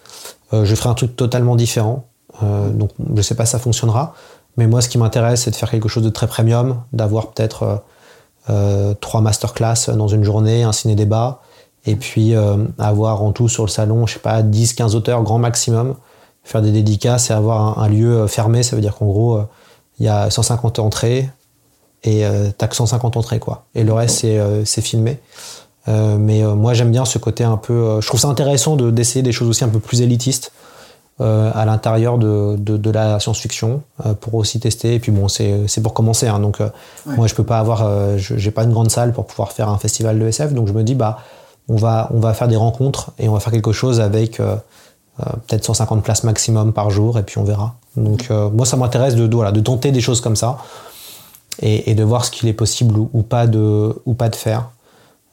S2: je ferai un truc totalement différent. donc je ne sais pas si ça fonctionnera. Mais moi, ce qui m'intéresse, c'est de faire quelque chose de très premium, d'avoir peut-être euh, euh, trois masterclass dans une journée, un ciné-débat, et puis euh, avoir en tout sur le salon, je sais pas, 10-15 auteurs grand maximum, faire des dédicaces et avoir un, lieu fermé, ça veut dire qu'en gros, il y a 150 entrées, et t'as que 150 entrées, quoi. Et le reste, c'est filmé. mais moi, j'aime bien ce côté un peu. je trouve ça intéressant d'essayer des choses aussi un peu plus élitistes. Euh, à l'intérieur de, de, la science-fiction euh, pour aussi tester. Et puis bon, c'est pour commencer. Hein, donc euh, moi, je peux pas avoir, j'ai pas une grande salle pour pouvoir faire un festival de SF. Donc je me dis, bah, on va, on va faire des rencontres et on va faire quelque chose avec peut-être 150 places maximum par jour et puis on verra. Donc moi, ça m'intéresse de, de, voilà, de tenter des choses comme ça et, et de voir ce qu'il est possible ou, ou, pas de, ou pas de faire.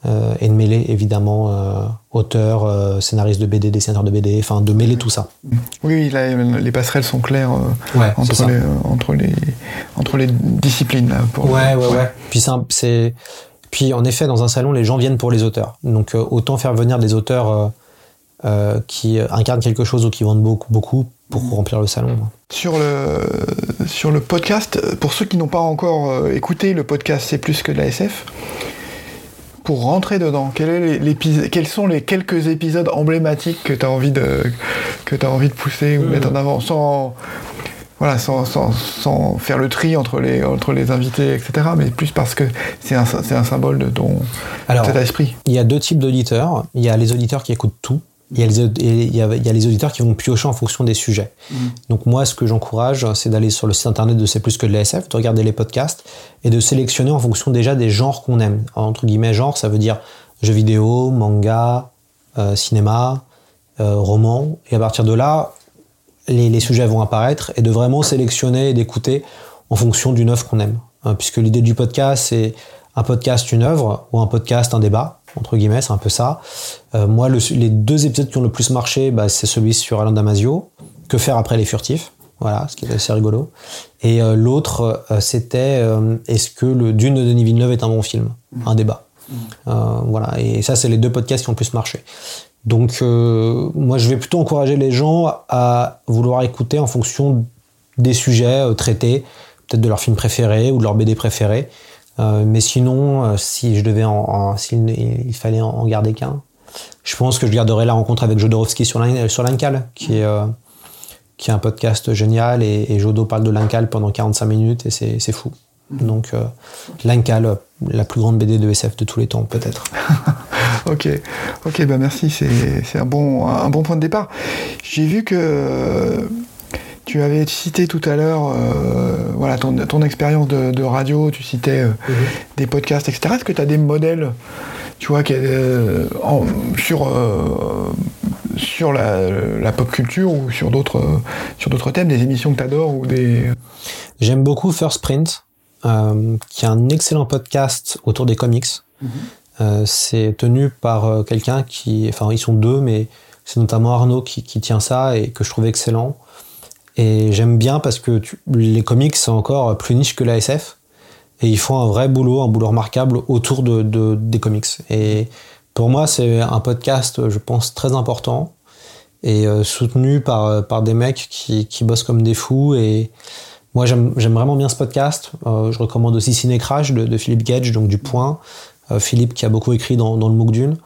S2: Euh, et de mêler évidemment euh, auteurs, euh, scénaristes de BD, dessinateurs de BD, enfin de mêler tout ça.
S1: Oui, les passerelles sont claires entre, les, entre, les, entre les disciplines.
S2: pour, ouais, ouais, ouais, Puis c'est, puis en effet, dans un salon, les gens viennent pour les auteurs. Donc autant faire venir des auteurs qui incarnent quelque chose ou qui vendent beaucoup, beaucoup pour mm. remplir le salon.
S1: Sur le, sur le podcast, pour ceux qui n'ont pas encore écouté le podcast C'est plus que de la SF, pour rentrer dedans Quels sont les quelques épisodes emblématiques que tu as envie de que envie de pousser ou de mettre en avant sans voilà sans, sans, faire le tri entre les entre les invités etc mais plus parce que c'est un, un symbole de ton
S2: Alors,
S1: esprit.
S2: Il y a deux types d'auditeurs. Il y a les auditeurs qui écoutent tout il y, a les, il, y a, les, auditeurs qui vont piocher en fonction des sujets. Mm. Donc moi, ce que j'encourage, c'est d'aller sur le site internet de C'est plus que de l'ASF, de regarder les podcasts et de sélectionner en fonction déjà des genres qu'on aime. Entre guillemets, genre, ça veut dire jeux vidéo, manga, euh, cinéma, euh, roman. Et à partir de là, les, les, sujets vont apparaître et de vraiment sélectionner et d'écouter en fonction d'une œuvre qu'on aime. Hein, puisque l'idée du podcast, c'est un podcast, une œuvre, ou un podcast, un débat entre guillemets, c'est un peu ça. Euh, moi, les deux épisodes qui ont le plus marché, bah, c'est celui sur Alain Damasio, Que faire après les furtifs? Voilà, ce qui est assez rigolo. Et euh, l'autre, euh, c'était est-ce que le Dune de Denis Villeneuve est un bon film? Un débat. voilà, et ça, c'est les deux podcasts qui ont le plus marché. Donc, moi, je vais plutôt encourager les gens à vouloir écouter en fonction des sujets traités, peut-être de leur film préféré ou de leur BD préféré. Euh, mais sinon, euh, si je devais en, s'il il fallait en, garder qu'un, je pense que je garderais la rencontre avec Jodorowsky sur l'Incal, qui est euh, qui est un podcast génial et, Jodo parle de l'Incal pendant 45 minutes et c'est fou. Donc l'Incal, la plus grande BD de SF de tous les temps, peut-être.
S1: ok, ok, bah merci, c'est un bon, un bon point de départ. J'ai vu que tu avais cité tout à l'heure euh, voilà, ton, ton expérience de, radio, tu citais euh, mhm. des podcasts, etc. Est-ce que tu as des modèles tu vois, euh, sur, sur la, pop culture ou sur d'autres, sur d'autres thèmes, des émissions que tu adores ou des...
S2: J'aime beaucoup First Print, qui est un excellent podcast autour des comics. Mhm. c'est tenu par quelqu'un qui... Enfin, ils sont deux, mais c'est notamment Arnaud qui, qui, tient ça et que je trouve excellent. Et j'aime bien parce que les comics sont encore plus niche que la SF. Et ils font un vrai boulot, un boulot remarquable autour de, des comics. Et pour moi, c'est un podcast, je pense, très important et euh, soutenu par, par des mecs qui, qui bossent comme des fous. Et moi, j'aime vraiment bien ce podcast. Euh, je recommande aussi Ciné Crash de, de, Philippe Gage, donc du Point. Euh, Philippe qui a beaucoup écrit dans, dans le MOOC Dune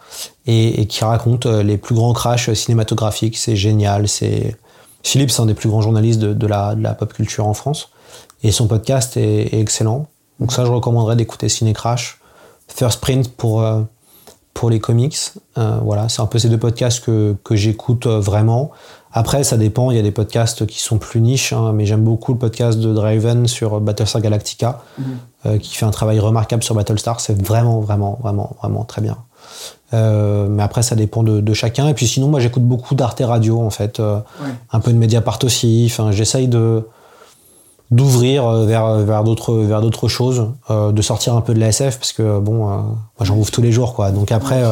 S2: et, et, qui raconte les plus grands crashs cinématographiques. C'est génial, c'est Philippe, c'est un des plus grands journalistes de, la, pop culture en France. Et son podcast est, excellent. Donc ça, je recommanderais d'écouter Ciné Crash. First Print pour, euh, pour les comics. Euh, voilà, c'est un peu ces deux podcasts que, j'écoute euh, vraiment. Après, ça dépend. Il y a des podcasts qui sont plus niches, hein, mais j'aime beaucoup le podcast de Draven sur Battlestar Galactica, mm-hmm. qui fait un travail remarquable sur Battlestar. C'est vraiment, vraiment, vraiment, vraiment très bien. Mais après, ça dépend de, chacun. Et puis sinon, moi, j'écoute beaucoup d'Arte Radio, en fait. Un peu de Mediapart aussi. Enfin, j'essaye de d'ouvrir vers vers d'autres vers d'autres choses de sortir un peu de la SF parce que bon moi j'en ouvre tous les jours quoi donc après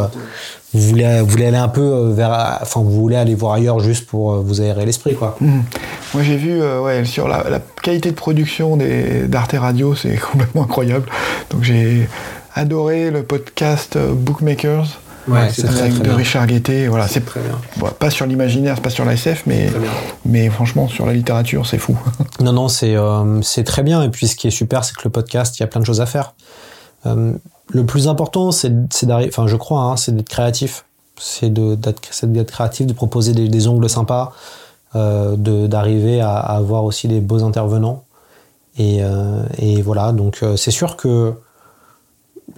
S2: vous voulez, vous voulez aller un peu euh, vers, enfin, vous voulez aller voir ailleurs juste pour euh, vous aérer l'esprit, quoi.
S1: Mmh. Moi, j'ai vu, euh, ouais, sur la, qualité de production d'Arte Radio, c'est complètement incroyable. Donc, j'ai adoré le podcast Bookmakers.
S2: Ouais, c'est très,
S1: de Richard Guettet. Voilà, c'est
S2: très bien.
S1: pas sur l'imaginaire, c'est pas sur la SF, mais, mais franchement, sur la littérature, c'est fou.
S2: non, non, c'est c'est très bien. Et puis, ce qui est super, c'est que le podcast, il y a plein de choses à faire le plus important, c'est d'arriver, enfin, je crois, hein, c'est d'être créatif. C'est d'être créatif, de proposer des, ongles sympas, euh, d'arriver à, avoir aussi des beaux intervenants. Et, euh, et voilà, donc euh, c'est sûr que,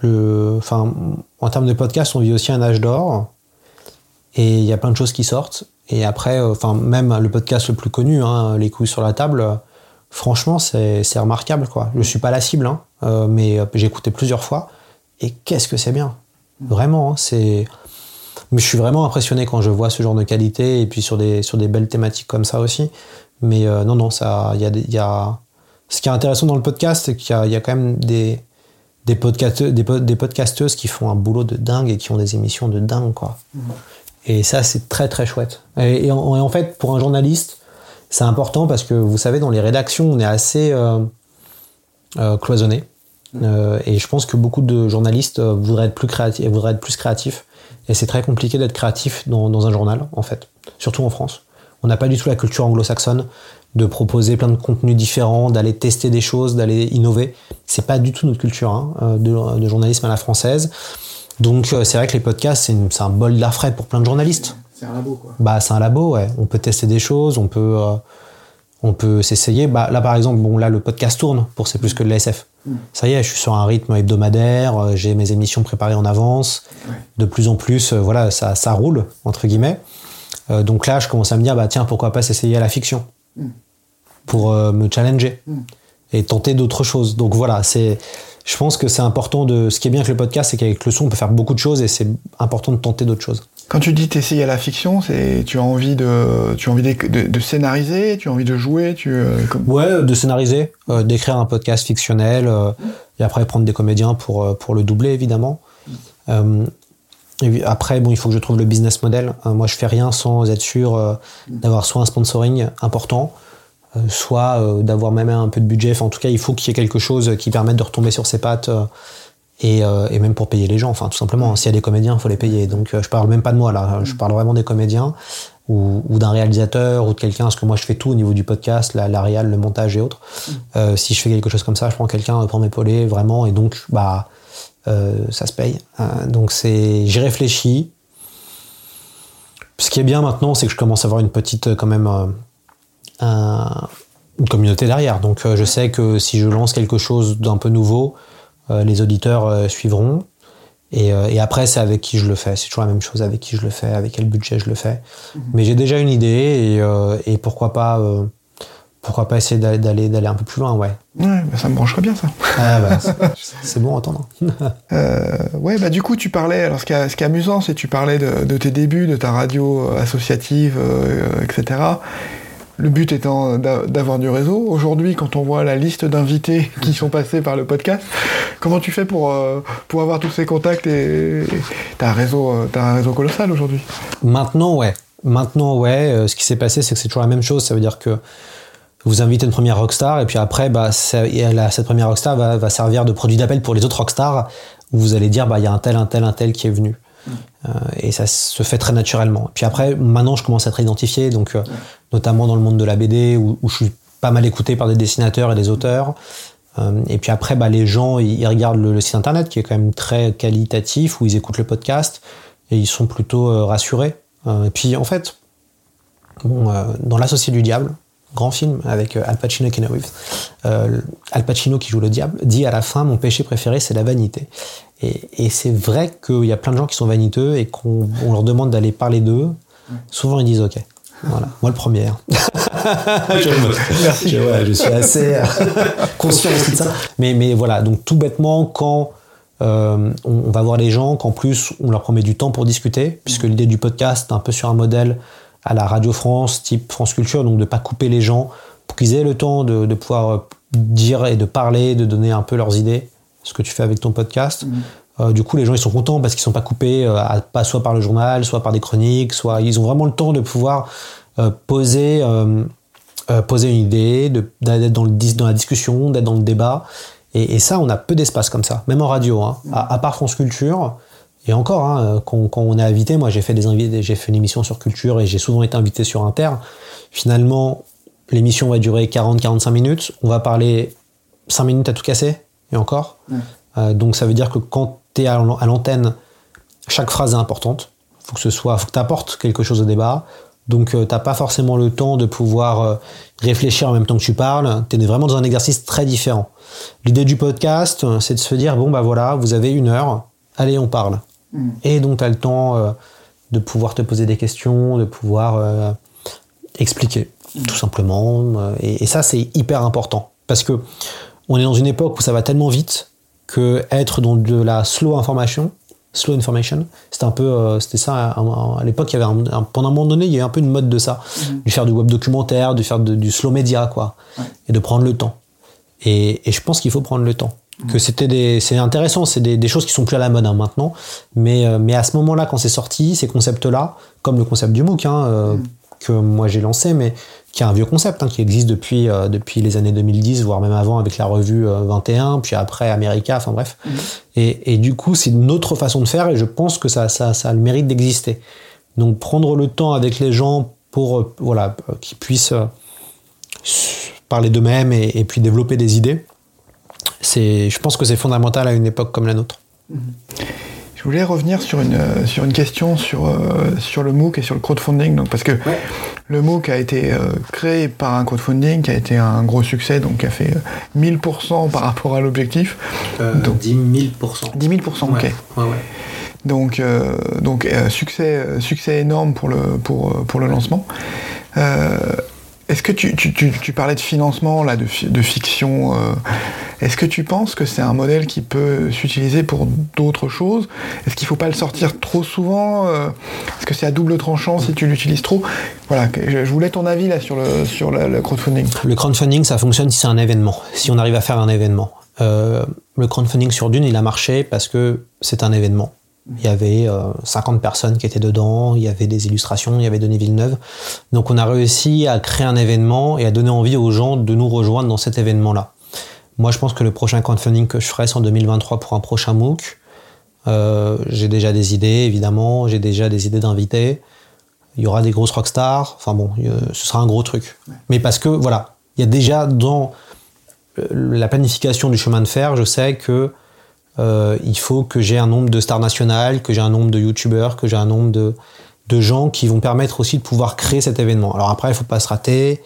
S2: enfin, en termes de podcast, on vit aussi un âge d'or. Et il y a plein de choses qui sortent. Et après, enfin, même le podcast le plus connu, hein, Les couilles sur la table, franchement, c'est remarquable. Quoi. Je suis pas la cible, hein, mais j'ai écouté plusieurs fois. Et qu'est-ce que c'est bien Vraiment, hein, c'est. Mais je suis vraiment impressionné quand je vois ce genre de qualité et puis sur des, sur des belles thématiques comme ça aussi. Mais euh, non, non, ça, il y a, y a, Ce qui est intéressant dans le podcast, c'est qu'il y a, quand même des, des, podcasteuses, des, des, podcasteuses qui font un boulot de dingue et qui ont des émissions de dingue, quoi. Et ça, c'est très, très chouette. Et, en, fait, pour un journaliste, c'est important parce que vous savez, dans les rédactions, on est assez euh, euh, cloisonné. Euh, et je pense que beaucoup de journalistes voudraient être plus créatifs, voudraient être plus créatifs. Et c'est très compliqué d'être créatif dans, dans, un journal, en fait, surtout en France. On n'a pas du tout la culture anglo-saxonne de proposer plein de contenus différents, d'aller tester des choses, d'aller innover. C'est pas du tout notre culture hein, euh, de, de, journalisme à la française. Donc c'est vrai que les podcasts, c'est un bol d'air frais pour plein de journalistes.
S1: C'est un labo, quoi.
S2: Bah, c'est un labo, ouais. On peut tester des choses, on peut, on peut s'essayer. Bah, là, par exemple, bon, là, le podcast tourne pour C'est plus que de la SF. Mm. Ça y est, je suis sur un rythme hebdomadaire, euh, j'ai mes émissions préparées en avance. De plus en plus, euh, voilà, ça, ça roule, entre guillemets. Euh, donc là, je commence à me dire, bah tiens, pourquoi pas s'essayer à la fiction mm. pour me challenger mm. et tenter d'autres choses. Donc voilà, c'est, je pense que c'est important de. Ce qui est bien avec le podcast, c'est qu'avec le son, on peut faire beaucoup de choses et c'est important de tenter d'autres choses.
S1: Quand tu dis t'essayer à la fiction, c'est tu as envie de tu as envie de, scénariser, tu as envie de jouer, tu
S2: euh, ouais, de scénariser, euh, d'écrire un podcast fictionnel euh, et après prendre des comédiens pour pour le doubler évidemment. Après, bon, il faut que je trouve le business model. moi, je fais rien sans être sûr d'avoir soit un sponsoring important, soit d'avoir même un peu de budget. en tout cas, il faut qu'il y ait quelque chose qui permette de retomber sur ses pattes euh, et, même pour payer les gens, enfin tout simplement, s'il y a des comédiens, il faut les payer. Donc euh, je parle même pas de moi là, je parle vraiment des comédiens ou, d'un réalisateur ou de quelqu'un, parce que moi je fais tout au niveau du podcast, la, la réal, le montage et autres. Euh, si je fais quelque chose comme ça, je prends quelqu'un pour m'épauler vraiment, et donc bah ça se paye. donc c'est, j'y réfléchis. Ce qui est bien maintenant, c'est que je commence à avoir une petite quand même une communauté derrière. Donc je sais que si je lance quelque chose d'un peu nouveau, euh, les auditeurs euh, suivront. Euh, et, après, c'est avec qui je le fais. C'est toujours la même chose avec qui je le fais, avec quel budget je le fais. Mhm. Mais j'ai déjà une idée et, pourquoi pas pourquoi pas essayer d'aller d'aller un peu plus loin ouais
S1: ouais bah, ça me brancherait bien ça
S2: ah, bah, c'est bon à entendre
S1: ouais bah du coup tu parlais alors ce qui est, amusant c'est que tu parlais de, tes débuts de ta radio associative etc le but étant d'avoir du réseau. Aujourd'hui, quand on voit la liste d'invités qui sont passés par le podcast, comment tu fais pour, euh, pour avoir tous ces contacts et t'as un réseau, euh, as un réseau colossal aujourd'hui?
S2: Maintenant, ouais. Maintenant, ouais. Euh, ce qui s'est passé, c'est que c'est toujours la même chose. Ça veut dire que vous invitez une première rockstar et puis après, bah, cette première rockstar va, va servir de produit d'appel pour les autres rockstars où vous allez dire, bah, il y a un tel, un tel, un tel qui est venu. Euh, et ça se fait très naturellement. Puis après, maintenant, je commence à être identifié, donc euh, notamment dans le monde de la BD, où, je suis pas mal écouté par des dessinateurs et des auteurs. Euh, et puis après, bah, les gens, ils, regardent le, site internet, qui est quand même très qualitatif, où ils écoutent le podcast, et ils sont plutôt rassurés. et puis en fait, bon, dans L'Associé du Diable, grand film avec Al Pacino et Ken Euh, Al Pacino qui joue le diable dit à la fin mon péché préféré c'est la vanité. Et, c'est vrai qu'il y a plein de gens qui sont vaniteux et qu'on leur demande d'aller parler d'eux. Souvent, ils disent OK. Voilà, moi le premier. Hein.
S1: Merci.
S2: Je, je, suis assez euh, conscient de ça. Mais, mais voilà, donc tout bêtement, quand on, va voir les gens qu'en plus on leur promet du temps pour discuter, puisque l'idée du podcast est un peu sur un modèle à la Radio France, type France Culture, donc de pas couper les gens pour qu'ils aient le temps de, de, pouvoir dire et de parler, de donner un peu leurs idées, ce que tu fais avec ton podcast. Mmh. Euh, du coup, les gens ils sont contents parce qu'ils sont pas coupés, euh, pas soit par le journal, soit par des chroniques, soit ils ont vraiment le temps de pouvoir euh, poser, poser une idée, d'être dans, dans la discussion, d'être dans le débat. Et, ça, on a peu d'espace comme ça, même en radio. Hein. À, part France Culture, et encore, hein, quand, on est invité, moi j'ai fait des invités, j'ai fait une émission sur culture et j'ai souvent été invité sur Inter. Finalement, l'émission va durer 40-45 minutes. On va parler 5 minutes à tout casser, et encore. donc ça veut dire que quand tu es à l'antenne, chaque phrase est importante. Faut que ce soit, faut que tu apportes quelque chose au débat. Donc, euh, tu n'as pas forcément le temps de pouvoir euh, réfléchir en même temps que tu parles. Tu es vraiment dans un exercice très différent. L'idée du podcast, euh, c'est de se dire, bon, bah voilà, vous avez une heure, allez, on parle. Mm. Et donc, tu as le temps de pouvoir te poser des questions, de pouvoir expliquer, mm. tout simplement. Et, et ça, c'est hyper important. Parce que on est dans une époque où ça va tellement vite que être dans de la slow information, slow information, c'était un peu, euh, c'était ça à, l'époque. Il y avait un, pendant un moment donné, il y a eu un peu une mode de ça, mm-hmm. de faire du web documentaire, de faire du slow média, quoi, et de prendre le temps. Et, je pense qu'il faut prendre le temps. Que c'était des, c'est intéressant, c'est des, choses qui sont plus à la mode hein, maintenant, mais euh, mais à ce moment-là, quand c'est sorti, ces concepts-là, comme le concept du MOOC, hein, euh, mm-hmm. que moi j'ai lancé, mais qui est un vieux concept, hein, qui existe depuis, euh, depuis les années 2010, voire même avant avec la revue 21, euh, puis après America, enfin bref. Mhm. Et, et, du coup, c'est une autre façon de faire et je pense que ça, ça, ça a le mérite d'exister. Donc prendre le temps avec les gens pour voilà, qu'ils puissent parler d'eux-mêmes et, et, puis développer des idées, je pense que c'est fondamental à une époque comme la nôtre. Mhm.
S1: Je voulais revenir sur une, euh, sur une question sur, euh, sur le MOOC et sur le crowdfunding. Donc, parce que le MOOC a été euh, créé par un crowdfunding qui a été un gros succès, donc qui a fait 1000% par rapport à l'objectif.
S2: donc 10 000%.
S1: 10 000%, ok.
S2: Ouais,
S1: donc, donc succès, succès énorme pour le, pour, pour le lancement. Est-ce que tu, tu, parlais de financement, là, de, fiction est-ce que tu penses que c'est un modèle qui peut s'utiliser pour d'autres choses? Est-ce qu'il ne faut pas le sortir trop souvent euh, Est-ce que c'est à double tranchant si tu l'utilises trop? Voilà, je voulais ton avis là sur le, sur le crowdfunding.
S2: Le crowdfunding, ça fonctionne si c'est un événement, si on arrive à faire un événement. Euh, le crowdfunding sur Dune, il a marché parce que c'est un événement. Il y avait 50 euh, personnes qui étaient dedans, il y avait des illustrations, il y avait Denis Villeneuve. Donc on a réussi à créer un événement et à donner envie aux gens de nous rejoindre dans cet événement-là. Moi, je pense que le prochain crowdfunding que je ferai, c'est en 2023 pour un prochain MOOC. Euh, j'ai déjà des idées, évidemment. J'ai déjà des idées d'invités. Il y aura des grosses rockstars. Enfin bon, ce sera un gros truc. Mais parce que, voilà, il y a déjà dans euh, la planification du chemin de fer, je sais que euh, il faut que j'ai un nombre de stars nationales, que j'ai un nombre de youtubeurs, que j'ai un nombre de, de gens qui vont permettre aussi de pouvoir créer cet événement. Alors après, il ne faut pas se rater.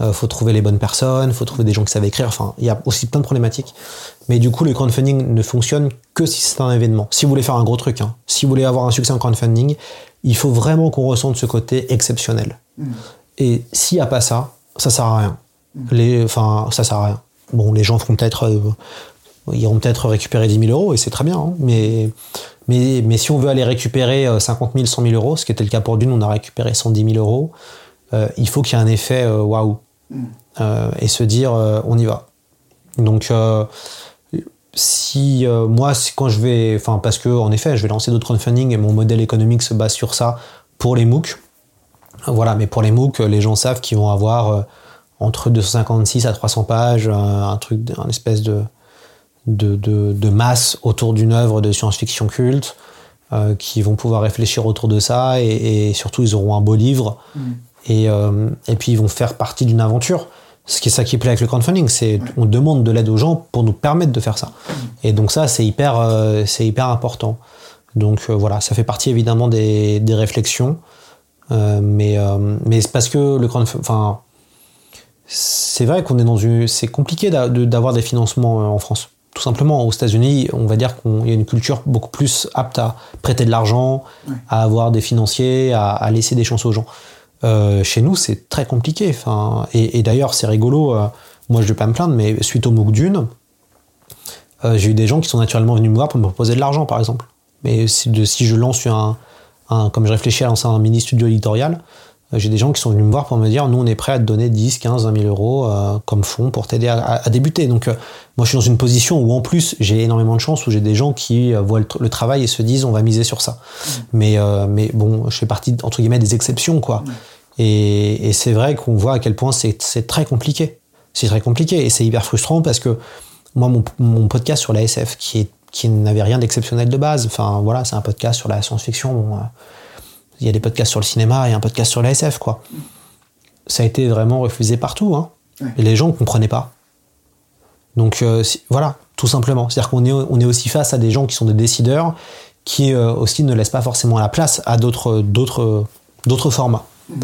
S2: Euh, faut trouver les bonnes personnes, faut trouver des gens qui savent écrire. Enfin, il y a aussi plein de problématiques. Mais du coup, le crowdfunding ne fonctionne que si c'est un événement. Si vous voulez faire un gros truc, hein. si vous voulez avoir un succès en crowdfunding, il faut vraiment qu'on ressente ce côté exceptionnel. Mm. Et s'il n'y a pas ça, ça sert à rien. Les, enfin, ça sert à rien. Bon, les gens feront peut-être, euh, iront peut-être récupérer 10 000 euros et c'est très bien. Hein. mais, mais, mais si on veut aller récupérer 50 000, 100 000 euros, ce qui était le cas pour Dune, on a récupéré 110 000 euros. Euh, il faut qu'il y ait un effet waouh. Euh, et se dire euh, on y va. Donc euh, si moi quand je vais enfin parce que en effet je vais lancer d'autres crowdfunding et mon modèle économique se base sur ça pour les MOOC voilà mais pour les MOOC les gens savent qu'ils vont avoir entre 256 à 300 pages un truc un espèce de de, de, masse autour d'une œuvre de science-fiction culte qui vont pouvoir réfléchir autour de ça et, surtout ils auront un beau livre mm. Et, euh, et puis ils vont faire partie d'une aventure. Ce qui est ça qui plaît avec le crowdfunding, c'est on demande de l'aide aux gens pour nous permettre de faire ça. Et donc ça, c'est hyper, euh, c'est hyper important. Donc euh, voilà, ça fait partie évidemment des, des réflexions, mais mais c'est parce que le crowdfunding, enfin, c'est vrai qu'on est dans une, c'est compliqué d'avoir des financements en France. Tout simplement, aux États-Unis, on va dire qu'il y a une culture beaucoup plus apte à prêter de l'argent, à avoir des financiers, à, à laisser des chances aux gens. Euh, chez nous, c'est très compliqué. Enfin, et, d'ailleurs, c'est rigolo. Euh, moi, je vais pas me plaindre, mais suite au MOOC Dune, Euh, j'ai eu des gens qui sont naturellement venus me voir pour me proposer de l'argent, par exemple. Mais si, de, si je lance un, un, comme je réfléchis à lancer un mini studio éditorial, j'ai des gens qui sont venus me voir pour me dire nous on est prêt à te donner 10, 15, 20 000 euros euh, comme fonds pour t'aider à, à, à, débuter. Donc euh, moi je suis dans une position où en plus j'ai énormément de chance où j'ai des gens qui voient le, le, travail et se disent on va miser sur ça. Mmh. Mais, mais bon, je fais partie entre guillemets des exceptions quoi. Mmh. Et, et c'est vrai qu'on voit à quel point c'est très compliqué. C'est très compliqué et c'est hyper frustrant parce que moi mon, mon podcast sur la SF qui est qui n'avait rien d'exceptionnel de base. Enfin voilà, c'est un podcast sur la science-fiction. Bon, il y a des podcasts sur le cinéma et un podcast sur la SF, quoi. Ça a été vraiment refusé partout, hein. Ouais. Et les gens ne comprenaient pas. Donc euh, si, voilà, tout simplement. C'est-à-dire qu'on est, on est aussi face à des gens qui sont des décideurs qui euh, aussi ne laissent pas forcément la place à d'autres, d'autres, d'autres formats. Mmh.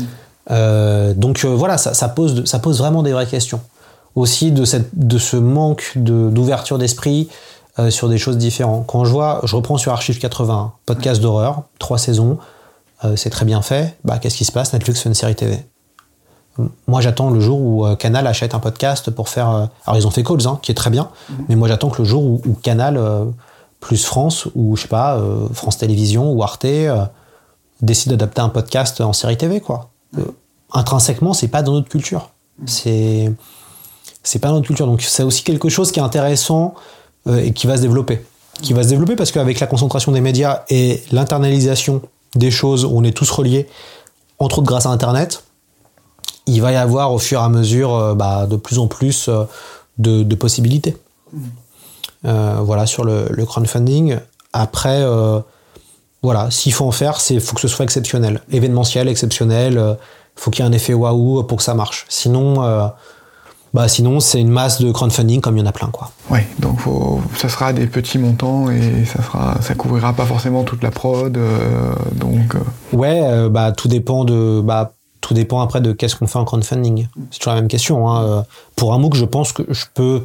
S2: Euh, donc voilà, ça, ça, pose, ça pose vraiment des vraies questions. Aussi de, cette, de ce manque de, d'ouverture d'esprit sur des choses différentes. Quand je vois, je reprends sur Archive 80, podcast d'horreur, trois saisons, euh, c'est très bien fait. Bah, qu'est-ce qui se passe? Netflix fait une série TV. Moi, j'attends le jour où euh, Canal achète un podcast pour faire. Euh, alors, ils ont fait Calls, hein, qui est très bien, mm -hmm. mais moi, j'attends que le jour où, où Canal plus France ou je sais pas France Télévisions ou Arte décide d'adapter un podcast en série TV, quoi. intrinsèquement, c'est pas dans notre culture. Mm -hmm. C'est c'est pas dans notre culture. Donc, c'est aussi quelque chose qui est intéressant et qui va se développer. Qui va se développer parce qu'avec la concentration des médias et l'internalisation des choses où on est tous reliés, entre autres grâce à Internet, il va y avoir au fur et à mesure euh, bah, de plus en plus euh, de, possibilités. Euh, voilà sur le, crowdfunding. Après, voilà, s'il faut en faire, il faut que ce soit exceptionnel, événementiel, exceptionnel. Faut qu'il y ait un effet waouh pour que ça marche. Sinon, bah sinon c'est une masse de crowdfunding comme il y en a plein quoi.
S1: Ouais, donc faut, ça sera des petits montants et ça sera, ça couvrira pas forcément toute la prod, euh, donc. Euh...
S2: Ouais, euh, bah tout dépend de, bah tout dépend après de qu'est-ce qu'on fait en crowdfunding. C'est toujours la même question. Hein. Pour un MOOC, je pense que je peux,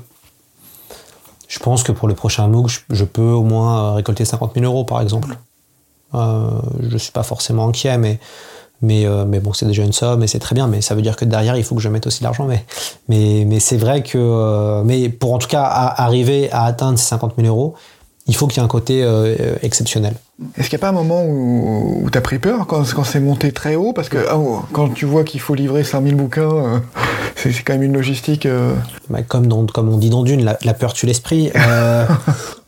S2: je pense que pour le prochain MOOC, je, je peux au moins récolter 50 000 euros par exemple. Euh, je suis pas forcément inquiet, mais mais, euh, mais bon, c'est déjà une somme et c'est très bien, mais ça veut dire que derrière, il faut que je mette aussi l'argent. Mais, mais, mais c'est vrai que, euh, mais pour en tout cas à, arriver à atteindre ces 50 000 euros, il faut qu'il y ait un côté euh, exceptionnel.
S1: Est-ce qu'il n'y a pas un moment où, où tu as pris peur quand, quand c'est monté très haut? Parce que oh, quand tu vois qu'il faut livrer 5000 bouquins, euh, c'est quand même une logistique. Euh...
S2: Bah, comme, dans, comme on dit dans Dune, la, la peur tue l'esprit.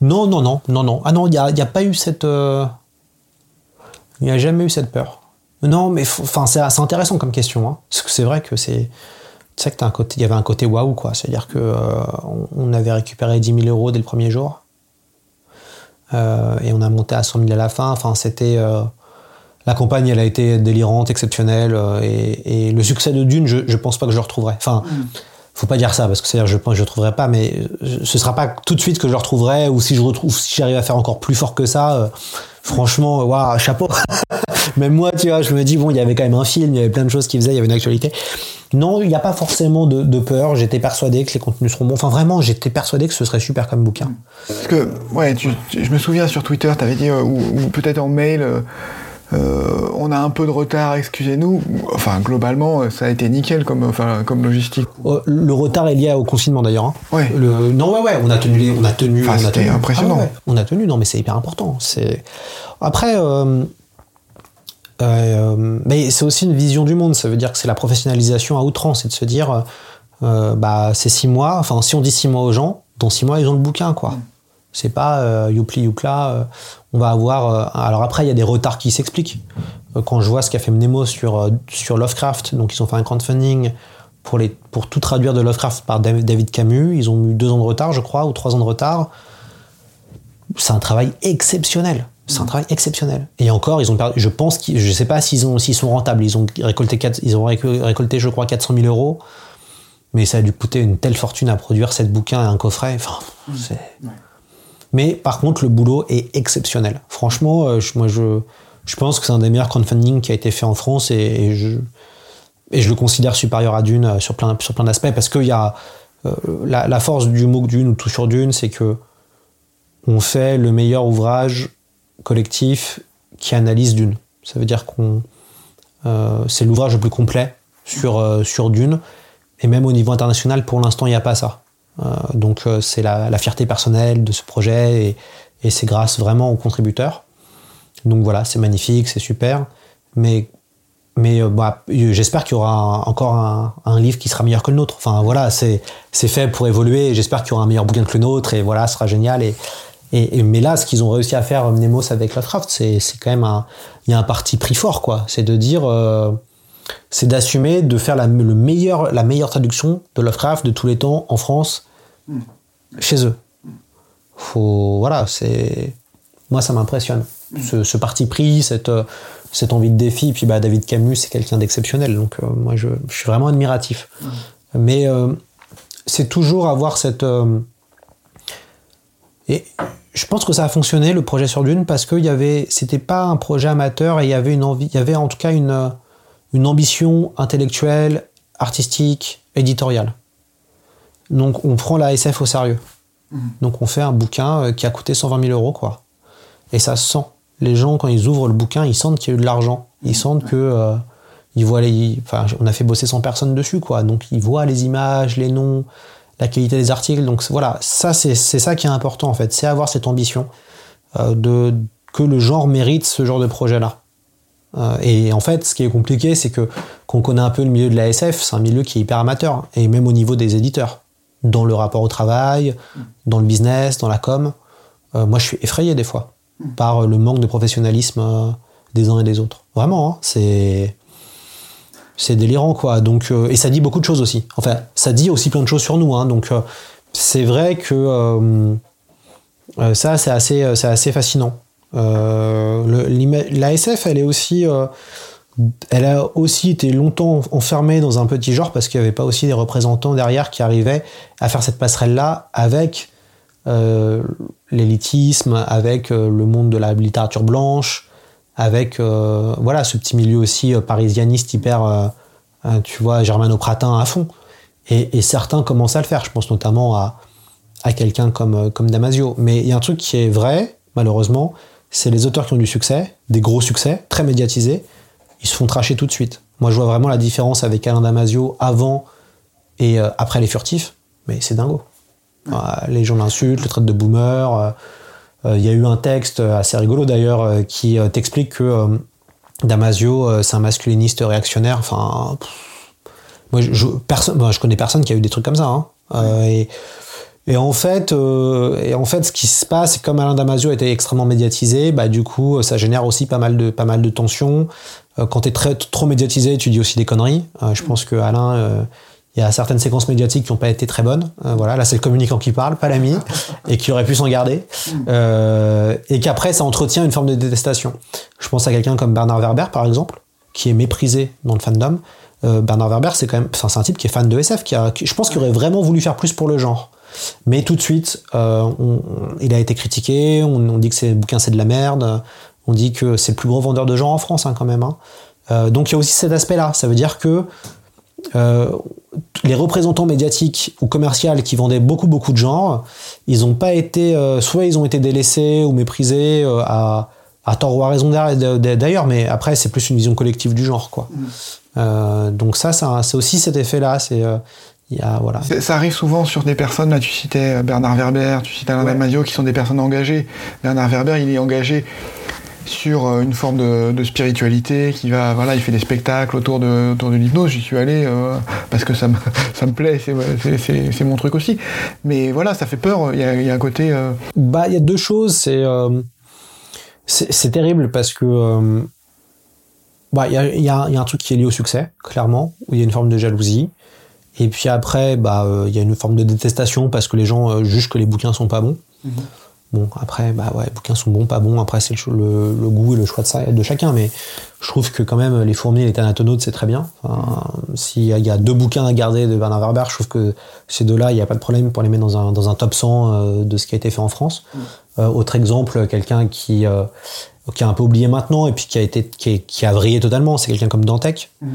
S2: Non, non, non, non, non. Ah non, il n'y a, a, pas eu cette. Il n'y a jamais eu cette peur. Non, mais enfin, c'est assez intéressant comme question. Hein, parce que c'est vrai que c'est. Tu sais que as un côté, il y avait un côté waouh, quoi. C'est-à-dire que euh, on avait récupéré 10 000 euros dès le premier jour. Euh, et on a monté à 100 000 à la fin. Enfin, c'était. Euh, la campagne, elle a été délirante, exceptionnelle. Euh, et, et, le succès de Dune, je, je pense pas que je le retrouverai. Enfin. Mm. Faut pas dire ça parce que c'est-à-dire je pense que je le retrouverai pas, mais ce sera pas tout de suite que je le retrouverai ou si je retrouve, si j'arrive à faire encore plus fort que ça, franchement, waouh, chapeau. même moi, tu vois, je me dis bon, il y avait quand même un film, il y avait plein de choses qui faisaient, il y avait une actualité. Non, il n'y a pas forcément de, peur. J'étais persuadé que les contenus seront bons. Enfin, vraiment, j'étais persuadé que ce serait super comme bouquin.
S1: Parce que, ouais, je me souviens sur Twitter, tu avais dit, euh, ou, ou peut-être en mail, euh, euh, on a un peu de retard, excusez-nous. Enfin, globalement, ça a été nickel comme, enfin, comme logistique.
S2: Euh, le retard est lié au confinement d'ailleurs. Hein.
S1: Ouais.
S2: Le... Non, ouais, ouais, on a tenu, les... on a tenu,
S1: enfin,
S2: on a tenu.
S1: impressionnant. Ah, ouais.
S2: On a tenu, non, mais c'est hyper important. C'est après. Euh... Mais c'est aussi une vision du monde. Ça veut dire que c'est la professionnalisation à outrance, c'est de se dire, bah, c'est six mois. Enfin, si on dit six mois aux gens, dans six mois ils ont le bouquin, quoi. Mm. C'est pas euh, youpli youpla. Euh, on va avoir. Euh, alors après, il y a des retards qui s'expliquent. quand je vois ce qu'a fait Mnemo sur sur Lovecraft, donc ils ont fait un crowdfunding pour les pour tout traduire de Lovecraft par David Camus. Ils ont eu deux ans de retard, je crois, ou trois ans de retard. C'est un travail exceptionnel. C'est un travail exceptionnel. Et encore, ils ont perdu. Je pense qu'ils, je sais pas s'ils ont, s'ils sont rentables. Ils ont récolté 4, ils ont récolté, je crois, 400 000 euros. Mais ça a dû coûter une telle fortune à produire sept bouquins et un coffret. Enfin, c'est. Ouais. Mais par contre, le boulot est exceptionnel. Franchement, euh, je, moi, je, pense que c'est un des meilleurs crowdfunding qui a été fait en France et, je, le considère supérieur à Dune euh, sur plein, d'aspects parce qu'il y a euh, la, force du MOOC Dune ou tout sur Dune, c'est que on fait le meilleur ouvrage collectif qui analyse Dune. Ça veut dire qu'on c'est l'ouvrage le plus complet sur Dune. Et même au niveau international, pour l'instant, il n'y a pas ça. Donc c'est la, fierté personnelle de ce projet et, c'est grâce vraiment aux contributeurs. Donc voilà, c'est magnifique, c'est super. Mais mais euh, bah, j'espère qu'il y aura encore un, livre qui sera meilleur que le nôtre. Enfin voilà, c'est fait pour évoluer. J'espère qu'il y aura un meilleur bouquin que le nôtre et voilà, ce sera génial. Et, mais là, ce qu'ils ont réussi à faire Nemos avec Lovecraft, c'est quand même un, il y a un parti pris fort quoi. C'est de dire, euh, c'est d'assumer de faire la, le meilleur, la meilleure traduction de Lovecraft de tous les temps en France, chez eux. Faut voilà, c'est moi ça m'impressionne. Ce, ce, parti pris, cette cette envie de défi. Puis bah, David Camus, c'est quelqu'un d'exceptionnel. Donc euh, moi, je, suis vraiment admiratif. Mais euh, c'est toujours avoir cette. Euh, et je pense que ça a fonctionné le projet sur Dune parce que y avait, c'était pas un projet amateur et il y avait une envie, il y avait en tout cas une, une ambition intellectuelle, artistique, éditoriale. Donc on prend la SF au sérieux. Mmh. Donc on fait un bouquin qui a coûté 120 000 euros quoi. Et ça se sent les gens, quand ils ouvrent le bouquin, ils sentent qu'il y a eu de l'argent. Ils sentent que. Euh, ils voient les, enfin, on a fait bosser 100 personnes dessus, quoi. Donc, ils voient les images, les noms, la qualité des articles. Donc, voilà, ça, c'est ça qui est important, en fait. C'est avoir cette ambition euh, de, que le genre mérite ce genre de projet-là. Euh, et en fait, ce qui est compliqué, c'est que qu'on connaît un peu le milieu de la SF, c'est un milieu qui est hyper amateur, et même au niveau des éditeurs, dans le rapport au travail, dans le business, dans la com. moi, je suis effrayé des fois par le manque de professionnalisme euh, des uns et des autres. Vraiment, hein, c'est c'est délirant quoi. Donc euh, et ça dit beaucoup de choses aussi. Enfin, ça dit aussi plein de choses sur nous. Hein. Donc euh, c'est vrai que ça c'est assez c'est assez fascinant. La SF, elle est aussi elle a aussi été longtemps enfermée dans un petit genre parce qu'il n'y avait pas aussi des représentants derrière qui arrivaient à faire cette passerelle là avec euh, l'élitisme, avec euh, le monde de la littérature blanche, avec euh, voilà ce petit milieu aussi parisianiste hyper, tu vois, germano-pratin à fond. Et, certains commencent à le faire. Je pense notamment à, à quelqu'un comme, comme Damasio. Mais il y a un truc qui est vrai, malheureusement, c'est les auteurs qui ont du succès, des gros succès, très médiatisés, ils se font tracher tout de suite. Moi, je vois vraiment la différence avec Alain Damasio avant et après Les Furtifs, mais c'est dingo. Les gens l'insultent, le traitent de boomer. Euh, euh, il y a eu un texte assez rigolo d'ailleurs euh, qui t'explique que Damasio, c'est un masculiniste réactionnaire. Enfin, moi, je, je connais personne qui a eu des trucs comme ça. Hein. et, et, en fait, et en fait, ce qui se passe, c'est comme Alain Damasio était extrêmement médiatisé, bah du coup, ça génère aussi pas mal de pas mal de tensions. quand tu es très trop médiatisé, tu dis aussi des conneries. je pense que Alain il y a certaines séquences médiatiques qui n'ont pas été très bonnes. Euh, voilà, là c'est le communicant qui parle, pas l'ami, et qui aurait pu s'en garder. Euh, et qu'après ça entretient une forme de détestation. Je pense à quelqu'un comme Bernard Werber par exemple, qui est méprisé dans le fandom. Euh, Bernard Werber c'est quand même, enfin c'est un type qui est fan de SF, qui, a, je pense qu'il aurait vraiment voulu faire plus pour le genre. Mais tout de suite, il a été critiqué. On, dit que ces bouquins c'est de la merde. On dit que c'est le plus gros vendeur de genre en France hein, quand même. Hein. donc il y a aussi cet aspect-là. Ça veut dire que euh, les représentants médiatiques ou commerciaux qui vendaient beaucoup beaucoup de genres, ils n'ont pas été, euh, soit ils ont été délaissés ou méprisés euh, à, à, tort ou à raison d'ailleurs, mais après c'est plus une vision collective du genre quoi. Mm. donc ça, c'est aussi cet effet-là. C'est y a, voilà.
S1: Ça arrive souvent sur des personnes, là tu citais Bernard Werber, tu citais Alain Damasio, qui sont des personnes engagées. Bernard Werber, il est engagé sur euh, une forme de, spiritualité qui va voilà il fait des spectacles autour de autour de l'hypnose. J'y suis allé euh, parce que ça me ça me plaît c'est mon truc aussi. Mais voilà ça fait peur. Il y a, un côté euh,
S2: bah il y a deux choses. C'est c'est terrible parce que bah il y a, y a, un truc qui est lié au succès clairement où il y a une forme de jalousie et puis après bah il y a une forme de détestation parce que les gens jugent que les bouquins sont pas bons mm-hmm. Bon, après, bah ouais, les bouquins sont bons, pas bons. Après, c'est le, goût et le choix de, de, chacun. Mais je trouve que quand même, Les Fourmis et Les Thanatonautes, c'est très bien. S'il y, a deux bouquins à garder de Bernard Werber, je trouve que ces deux-là, il n'y a pas de problème pour les mettre dans un, dans un top 100 euh, de ce qui a été fait en France. Euh, autre exemple, quelqu'un qui, euh, qui a un peu oublié maintenant et puis qui a, été, qui, a vrillé totalement, c'est quelqu'un comme Dantec. Mm.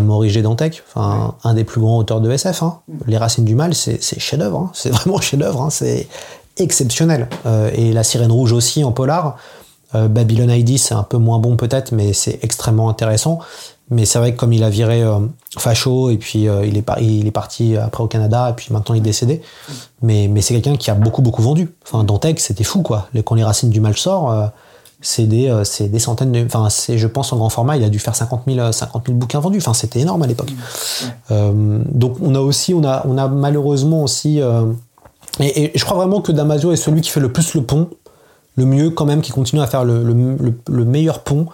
S2: Maurice G. Dantec, enfin, un des plus grands auteurs de SF. Hein. Mm. Les Racines du Mal, c'est chef-d'œuvre. Hein. C'est vraiment chef-d'œuvre. Hein. C'est exceptionnel. Euh, et La Sirène Rouge aussi en polar. Euh, Babylon ID, c'est un peu moins bon peut-être, mais c'est extrêmement intéressant. Mais c'est vrai que comme il a viré euh, facho et puis euh, il, est il est parti après au Canada et puis maintenant il est décédé. Mais, mais c'est quelqu'un qui a beaucoup beaucoup vendu. Enfin Dantec c'était fou quoi. Quand les racines du mal sortent, euh, c'est des, c'est des centaines de... Enfin c'est je pense en grand format il a dû faire 50 000, 50 000 bouquins vendus. Enfin c'était énorme à l'époque. donc on a aussi, on a, on a malheureusement aussi... Et, et, je crois vraiment que Damasio est celui qui fait le plus le pont, le mieux quand même, qui continue à faire le, le, le meilleur pont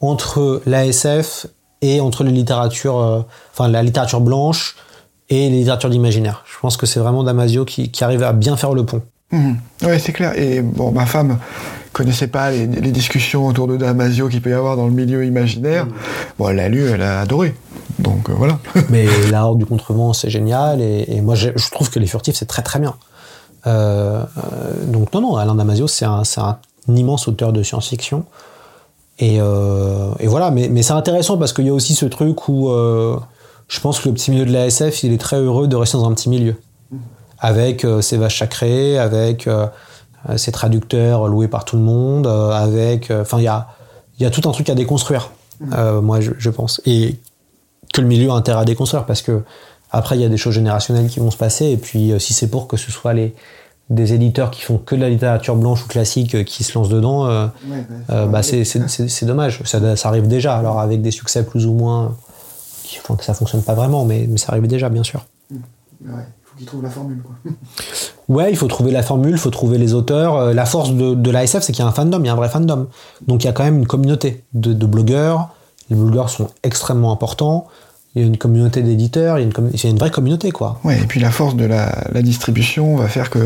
S2: entre l'ASF et entre les littératures, euh, enfin la littérature blanche et les littératures d'imaginaire. Je pense que c'est vraiment Damasio qui, qui, arrive à bien faire le pont.
S1: Mmh. Oui, c'est clair. Et bon, ma femme connaissait pas les, les, discussions autour de Damasio qu'il peut y avoir dans le milieu imaginaire. Mmh. Bon, elle l'a lu, elle a adoré. Donc euh, voilà.
S2: Mais La Horde du Contrevent, c'est génial. Et, et moi, je, je, trouve que Les Furtifs, c'est très très bien. Euh, donc non, non, Alain Damasio, c'est un, un, immense auteur de science-fiction. Et, euh, et, voilà, mais, mais c'est intéressant parce qu'il y a aussi ce truc où euh, je pense que le petit milieu de l'ASF, il est très heureux de rester dans un petit milieu. Avec euh, ses vaches sacrées, avec euh, ses traducteurs loués par tout le monde, euh, avec. Enfin, il y a, y a tout un truc à déconstruire, moi, je, je, pense. Et que le milieu a intérêt à déconstruire parce que après, il y a des choses générationnelles qui vont se passer. Et puis, si c'est pour que ce soit les des éditeurs qui font que de la littérature blanche ou classique euh, qui se lancent dedans, euh, ouais, euh, bah, c'est dommage. Ça, ça, arrive déjà, alors avec des succès plus ou moins, qui font que ça fonctionne pas vraiment, mais, mais ça arrive déjà, bien sûr.
S1: Ouais, trouvent la formule.
S2: Ouais, il faut trouver la formule, il faut trouver les auteurs. La force de, de l'ASF, c'est qu'il y a un fandom, il y a un vrai fandom. Donc il y a quand même une communauté de blogueurs. Les blogueurs sont extrêmement importants il y a une communauté d'éditeurs, il, il y, a une vraie communauté, quoi.
S1: Ouais, et puis la force de la, la distribution va faire que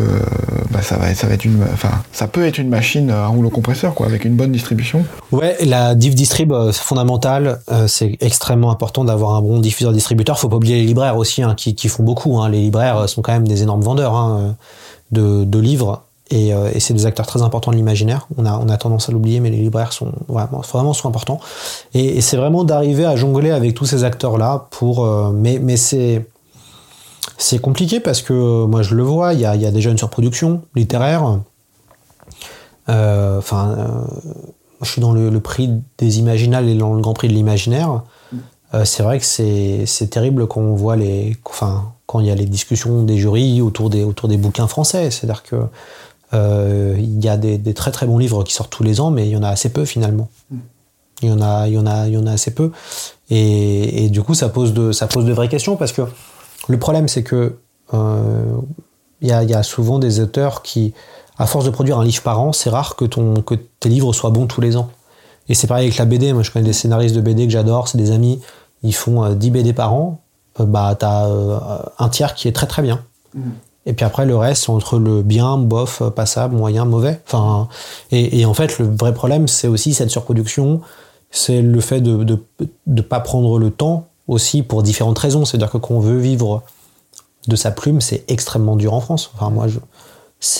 S1: bah, ça, va être, ça va être une, enfin, ça peut être une machine à rouleau compresseur, quoi, avec une bonne distribution.
S2: Ouais, la div distrib, euh, c'est fondamental. Euh, c'est extrêmement important d'avoir un bon diffuseur distributeur. Faut pas oublier les libraires aussi, hein, qui, qui, font beaucoup. Hein. Les libraires sont quand même des énormes vendeurs hein, de, de livres. Et, euh, et c'est des acteurs très importants de l'imaginaire. On a, on a tendance à l'oublier, mais les libraires sont vraiment, sont importants. Et, c'est vraiment d'arriver à jongler avec tous ces acteurs-là pour. Euh, mais mais c'est c'est compliqué parce que moi je le vois, il y a, y a déjà une surproduction littéraire. Euh, enfin, euh, je suis dans le, prix des Imaginales et dans le Grand Prix de l'imaginaire. c'est vrai que c'est terrible quand on voit les, enfin, quand il y a les discussions des jurys autour des autour des bouquins français. C'est-à-dire que euh, il y a des, des, très très bons livres qui sortent tous les ans, mais il y en a assez peu finalement. Il y en a, il y en a, il y en a assez peu. Et, et, du coup, ça pose de, ça pose de vraies questions parce que le problème, c'est que euh, il y, a, y, a, souvent des auteurs qui, à force de produire un livre par an, c'est rare que, ton, que tes livres soient bons tous les ans. Et c'est pareil avec la BD. Moi, je connais des scénaristes de BD que j'adore, c'est des amis. Ils font 10 BD par an. Euh, bah, t'as euh, un tiers qui est très très bien. Mmh. Et puis après, le reste, c'est entre le bien, bof, passable, moyen, mauvais. Enfin, et, et en fait, le vrai problème, c'est aussi cette surproduction. C'est le fait de ne de, de pas prendre le temps aussi pour différentes raisons. C'est-à-dire que quand on veut vivre de sa plume, c'est extrêmement dur en France. Enfin, moi, je,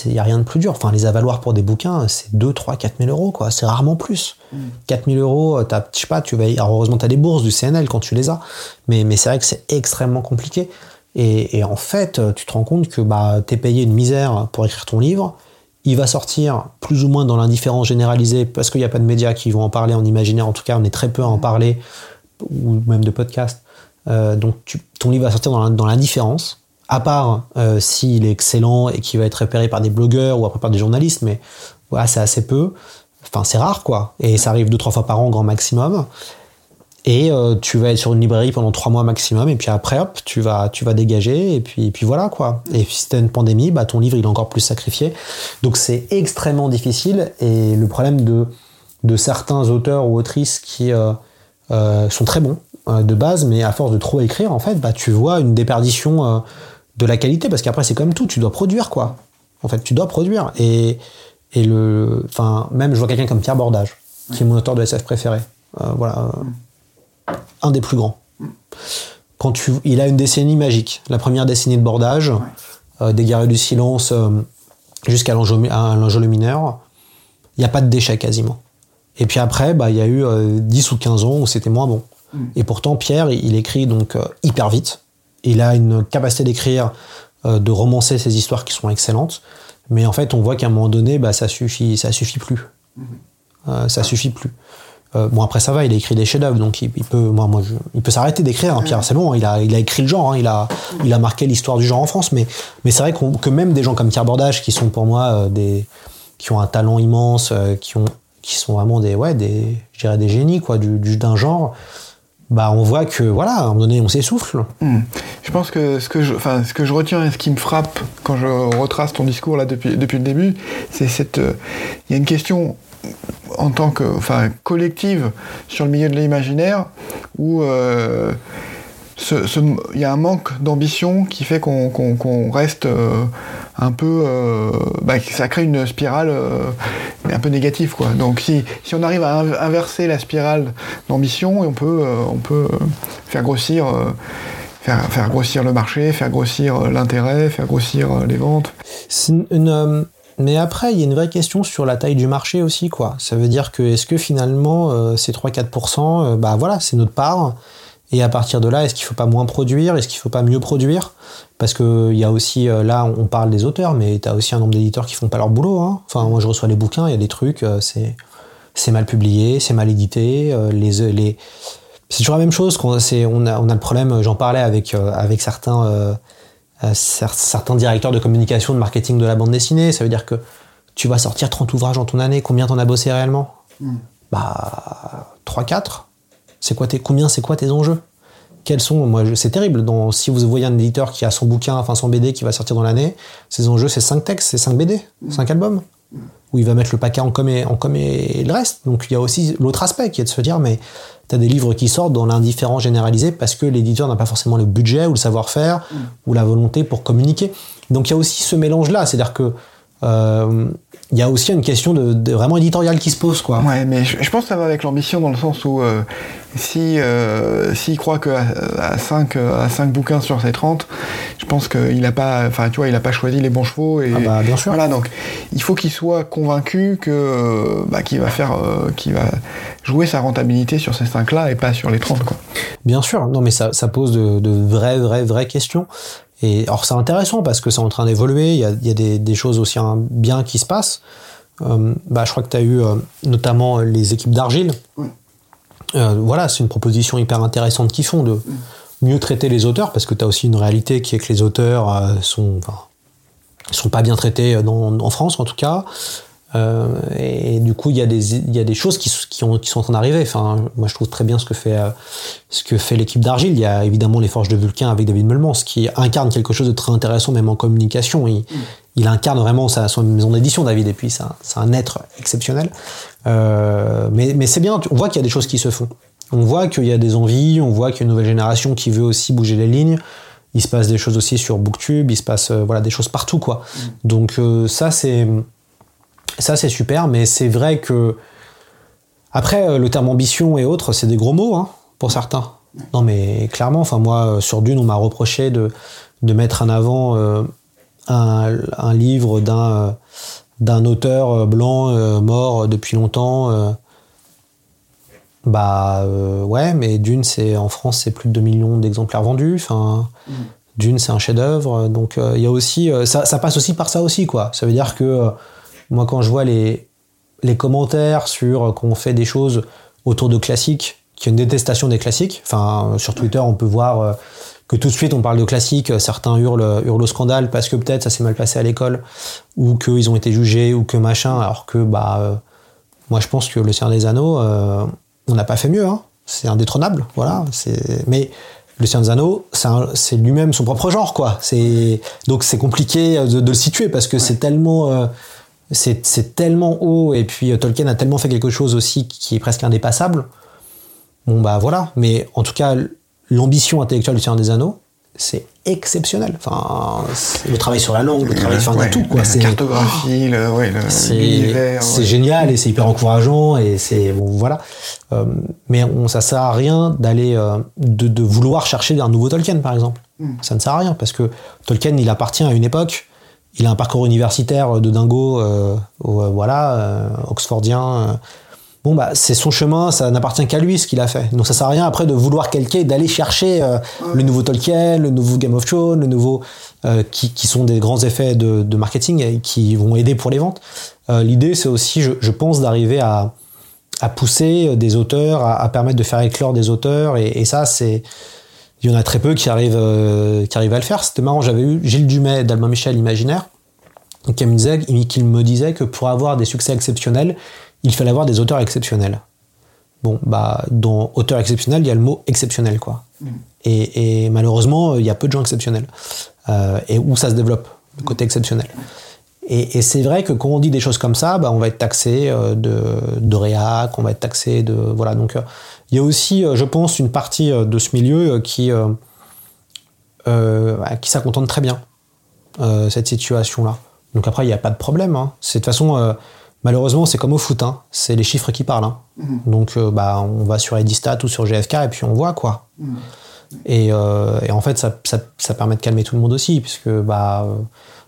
S2: il n'y a rien de plus dur. Enfin, les avaloirs pour des bouquins, c'est 2, 3, 4 000 euros, quoi. C'est rarement plus. Mm. 4 000 euros, je sais pas, tu vas, alors heureusement, tu as des bourses du CNL quand tu les as. Mais, mais c'est vrai que c'est extrêmement compliqué. Et, en fait, tu te rends compte que bah, tu es payé une misère pour écrire ton livre. Il va sortir plus ou moins dans l'indifférence généralisée parce qu'il n'y a pas de médias qui vont en parler en imaginaire. En tout cas, on est très peu à en parler, ou même de podcasts. Euh, donc, ton livre va sortir dans l'indifférence, à part euh, s'il est excellent et qu'il va être repéré par des blogueurs ou après par des journalistes, mais voilà, c'est assez peu. Enfin, c'est rare, quoi. Et ça arrive deux, trois fois par an, grand maximum et euh, tu vas être sur une librairie pendant trois mois maximum et puis après hop tu vas tu vas dégager et puis et puis voilà quoi. Et si t'as une pandémie bah ton livre il est encore plus sacrifié. Donc c'est extrêmement difficile et le problème de de certains auteurs ou autrices qui euh, euh, sont très bons de base mais à force de trop écrire en fait bah tu vois une déperdition de la qualité parce qu'après c'est comme tout tu dois produire quoi. En fait tu dois produire. Et et le enfin même je vois quelqu'un comme Pierre Bordage qui est mon auteur de SF préféré. Voilà un des plus grands. Quand tu, il a une décennie magique. La première décennie de bordage, ouais. euh, des guerriers du silence euh, jusqu'à l'enjeu le mineur, il n'y a pas de déchets quasiment. Et puis après, bah, il y a eu euh, 10 ou 15 ans où c'était moins bon. Mm. Et pourtant, Pierre, il écrit donc euh, hyper vite. Il a une capacité d'écrire, euh, de romancer ses histoires qui sont excellentes. Mais en fait, on voit qu'à un moment donné, bah, ça suffit, ça suffit plus. Mm. ça suffit plus. Euh, bon après ça va, il a écrit des chefs-d'œuvre, donc il, peut, moi, moi, il peut s'arrêter d'écrire. Hein, Pierre, c'est bon, il a, il a écrit le genre, hein, il a, il a marqué l'histoire du genre en France. Mais, mais c'est vrai que même des gens comme Pierre Bordage, qui sont pour moi euh, des, qui ont un talent immense, euh, qui ont, qui sont vraiment des, ouais, des, je dirais des génies quoi, du, d'un genre. Bah, on voit que voilà, à un moment donné, on s'essouffle.
S1: Hmm. Je pense que ce que je, enfin, ce que je retiens et ce qui me frappe quand je retrace ton discours là depuis, depuis le début, c'est cette, il y a une question en tant que, enfin, collective sur le milieu de l'imaginaire où euh, il y a un manque d'ambition qui fait qu'on reste euh, un peu, euh, bah, ça crée une spirale un peu négative quoi. Donc si, si on arrive à inverser la spirale d'ambition, on peut, on peut faire grossir. Faire, faire, grossir le marché, faire grossir l'intérêt, faire grossir les ventes.
S2: Mais après, il y a une vraie question sur la taille du marché aussi, quoi. Ça veut dire que est-ce que finalement euh, ces 3-4%, euh, bah voilà, c'est notre part. Et à partir de là, est-ce qu'il ne faut pas moins produire? Est-ce qu'il ne faut pas mieux produire? Parce qu'il y a aussi, euh, là, on parle des auteurs, mais tu as aussi un nombre d'éditeurs qui font pas leur boulot. Hein. Enfin, moi, je reçois les bouquins, il y a des trucs, c'est, c'est mal publié, c'est mal édité. les, les... C'est toujours la même chose. On, on, a, on a le problème, j'en parlais avec, avec certains certains directeurs de communication, de marketing de la bande dessinée. Ça veut dire que tu vas sortir 30 ouvrages en ton année. Combien t'en as bossé réellement? Hmm. Bah, 3-4. C'est quoi tes, combien c'est quoi tes enjeux? Quels sont Moi, c'est terrible. si vous voyez un éditeur qui a son bouquin, enfin son BD qui va sortir dans l'année, ses enjeux, c'est 5 textes, c'est 5 BD, 5 albums où il va mettre le paquet en com et, en com et le reste. Donc il y a aussi l'autre aspect qui est de se dire, mais tu as des livres qui sortent dans l'indifférence généralisée parce que l'éditeur n'a pas forcément le budget ou le savoir-faire mm. ou la volonté pour communiquer. Donc il y a aussi ce mélange-là, c'est-à-dire que il y a aussi une question de, vraiment éditoriale qui se pose quoi.
S1: Ouais, mais je, pense que ça va avec l'ambition dans le sens où euh, si euh, s'il croit que à, 5 à 5 bouquins sur ses 30, je pense qu'il n'a pas enfin tu vois, il a pas choisi les bons chevaux et
S2: ah bah, bien sûr.
S1: voilà donc il faut qu'il soit convaincu que bah, qu'il va faire qu'il va jouer sa rentabilité sur ces 5 là et pas sur les 30 quoi.
S2: Bien sûr, non mais ça, ça pose de, de vraies vraies vraies questions. Et alors c'est intéressant parce que c'est en train d'évoluer, il y a, il y a des, des, choses aussi bien qui se passent. Euh, bah, je crois que tu as eu euh, notamment les équipes d'argile. Euh, voilà, c'est une proposition hyper intéressante qu'ils font de mieux traiter les auteurs parce que tu as aussi une réalité qui est que les auteurs sont, sont pas bien traités dans, en France en tout cas. Euh, et, du coup, il y a des, il y a des choses qui, qui, ont, qui sont en train d'arriver. Enfin, moi, je trouve très bien ce que fait, euh, fait l'équipe d'Argile. Il y a évidemment les Forges de Vulcain avec David Melmans, qui incarne quelque chose de très intéressant, même en communication. Il, il incarne vraiment sa, son maison d'édition, David, et puis c'est un, être exceptionnel. Euh, mais mais c'est bien, on voit qu'il y a des choses qui se font. On voit qu'il y a des envies, on voit qu'il y a une nouvelle génération qui veut aussi bouger les lignes. Il se passe des choses aussi sur Booktube, il se passe voilà des choses partout quoi. Donc ça c'est ça, c'est super, mais c'est vrai que. Après, euh, le terme ambition et autres, c'est des gros mots, hein, pour certains. Non, mais clairement, enfin, moi, euh, sur Dune, on m'a reproché de, de mettre en avant euh, un, un, livre d'un d'un auteur blanc mort depuis longtemps. bah ouais, mais Dune, c'est en France, c'est plus de 2 millions d'exemplaires vendus. Enfin, mm. Dune, c'est un chef-d'œuvre. Donc il y a aussi, ça, ça, passe aussi par ça aussi, quoi. Ça veut dire que moi, quand je vois les, les commentaires sur qu'on fait des choses autour de classiques, qu'il y a une détestation des classiques, enfin, sur Twitter, on peut voir euh, que tout de suite on parle de classiques, certains hurlent, hurlent au scandale parce que peut-être ça s'est mal passé à l'école, ou qu'ils ont été jugés, ou que machin, alors que, bah, euh, moi je pense que Le Seigneur des Anneaux, euh, on n'a pas fait mieux, hein. c'est indétrônable, voilà. Mais le Seigneur des Anneaux, c'est lui-même son propre genre, quoi. Donc c'est compliqué de, le situer parce que c'est tellement c'est tellement haut et puis euh, Tolkien a tellement fait quelque chose aussi qui est presque indépassable. Bon bah voilà, mais en tout cas l'ambition intellectuelle du Seigneur des Anneaux, c'est exceptionnel. Enfin, le travail sur la langue, le travail sur tout quoi.
S1: La cartographie, le, ouais,
S2: c'est génial et c'est hyper encourageant et c'est bon voilà. Euh, mais on, ça sert à rien d'aller euh, de, de, vouloir chercher un nouveau Tolkien par exemple. Hmm. Ça ne sert à rien parce que Tolkien il appartient à une époque il a un parcours universitaire de dingo, euh, euh, voilà, euh, oxfordien. Bon, bah, c'est son chemin, ça n'appartient qu'à lui ce qu'il a fait. Donc ça sert à rien après de vouloir quelqu'un, d'aller chercher le nouveau Tolkien, le nouveau Game of Thrones, le nouveau. Qui, sont des grands effets de, marketing et qui vont aider pour les ventes. L'idée, c'est aussi, je, pense, d'arriver à, à pousser des auteurs, à, permettre de faire éclore des auteurs. Et, ça, c'est il y en a très peu qui arrivent, euh, qui arrivent à le faire. C'était marrant, j'avais eu Gilles Dumais d'Albin Michel Imaginaire, qui me, disait, qui me disait que pour avoir des succès exceptionnels, il fallait avoir des auteurs exceptionnels. Bon, bah, dans auteur exceptionnel, il y a le mot exceptionnel, quoi. Mm. Et, malheureusement, il y a peu de gens exceptionnels. Euh, et où ça se développe, le côté exceptionnel. Et, c'est vrai que quand on dit des choses comme ça, bah, on va être taxé euh, de, de réac, on va être taxé de. Voilà, donc il y a aussi, je pense, une partie de ce milieu qui, bah, qui s'accontente très bien, cette situation-là. Donc après, il n'y a pas de problème. Hein. C'est de toute façon, malheureusement, c'est comme au foot, hein. c'est les chiffres qui parlent. Hein. Mm-hmm. Donc bah, on va sur Edistat ou sur GFK et puis on voit quoi. Mm-hmm. Et, en fait, ça, ça, ça, permet de calmer tout le monde aussi, puisque bah,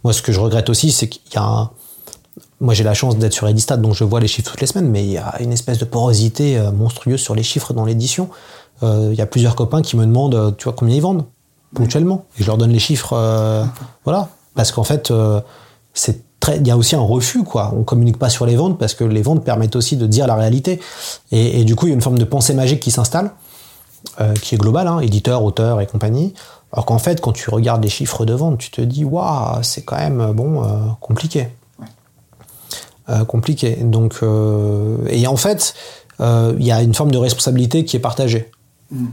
S2: moi, ce que je regrette aussi, c'est qu'il y a un... Moi, j'ai la chance d'être sur Edistat, donc je vois les chiffres toutes les semaines, mais il y a une espèce de porosité euh, monstrueuse sur les chiffres dans l'édition. Euh, il y a plusieurs copains qui me demandent, euh, tu vois, combien ils vendent ponctuellement. Et je leur donne les chiffres, voilà. Parce qu'en fait, il y a aussi un refus, quoi. On communique pas sur les ventes parce que les ventes permettent aussi de dire la réalité. Et, du coup, il y a une forme de pensée magique qui s'installe, qui est globale, hein, éditeur, auteur et compagnie. Alors qu'en fait, quand tu regardes les chiffres de vente, tu te dis, waouh, c'est quand même bon compliqué. Euh, compliqué. Donc, et en fait, il y a une forme de responsabilité qui est partagée. Mm.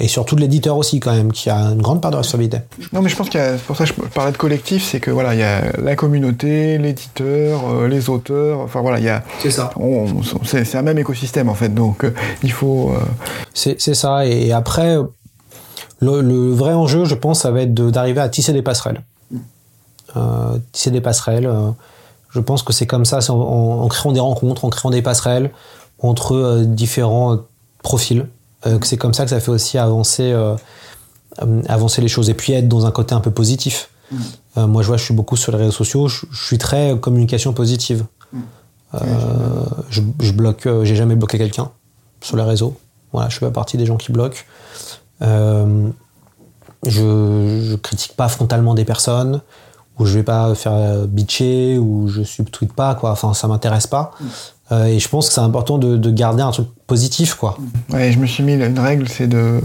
S2: et surtout de l'éditeur aussi quand même, qui a une grande part de responsabilité.
S1: Non, mais je pense qu'il y a, pour ça que je parlais de collectif, c'est que voilà, il y a la communauté, l'éditeur, les auteurs, enfin voilà, il y a.
S2: C'est ça.
S1: c'est un même écosystème en fait, donc il faut.
S2: C'est ça, et après, le, vrai enjeu, je pense, ça va être d'arriver à tisser des passerelles. Euh, tisser des passerelles. Euh, je pense que c'est comme ça, en, créant des rencontres, en créant des passerelles entre euh, différents profils. que c'est comme ça que ça fait aussi avancer, avancer les choses. Et puis être dans un côté un peu positif. moi, je vois, je suis beaucoup sur les réseaux sociaux. Je, suis très communication positive. je, je bloque, j'ai jamais bloqué quelqu'un sur les réseaux. Voilà, je fais pas partie des gens qui bloquent. Euh, je, je critique pas frontalement des personnes, ou je vais pas faire bitcher, ou je subtweet pas, quoi. Enfin, ça m'intéresse pas. Mm. Euh, et je pense que c'est important de, de, garder un truc positif, quoi.
S1: Mm. Ouais, je me suis mis une règle, c'est de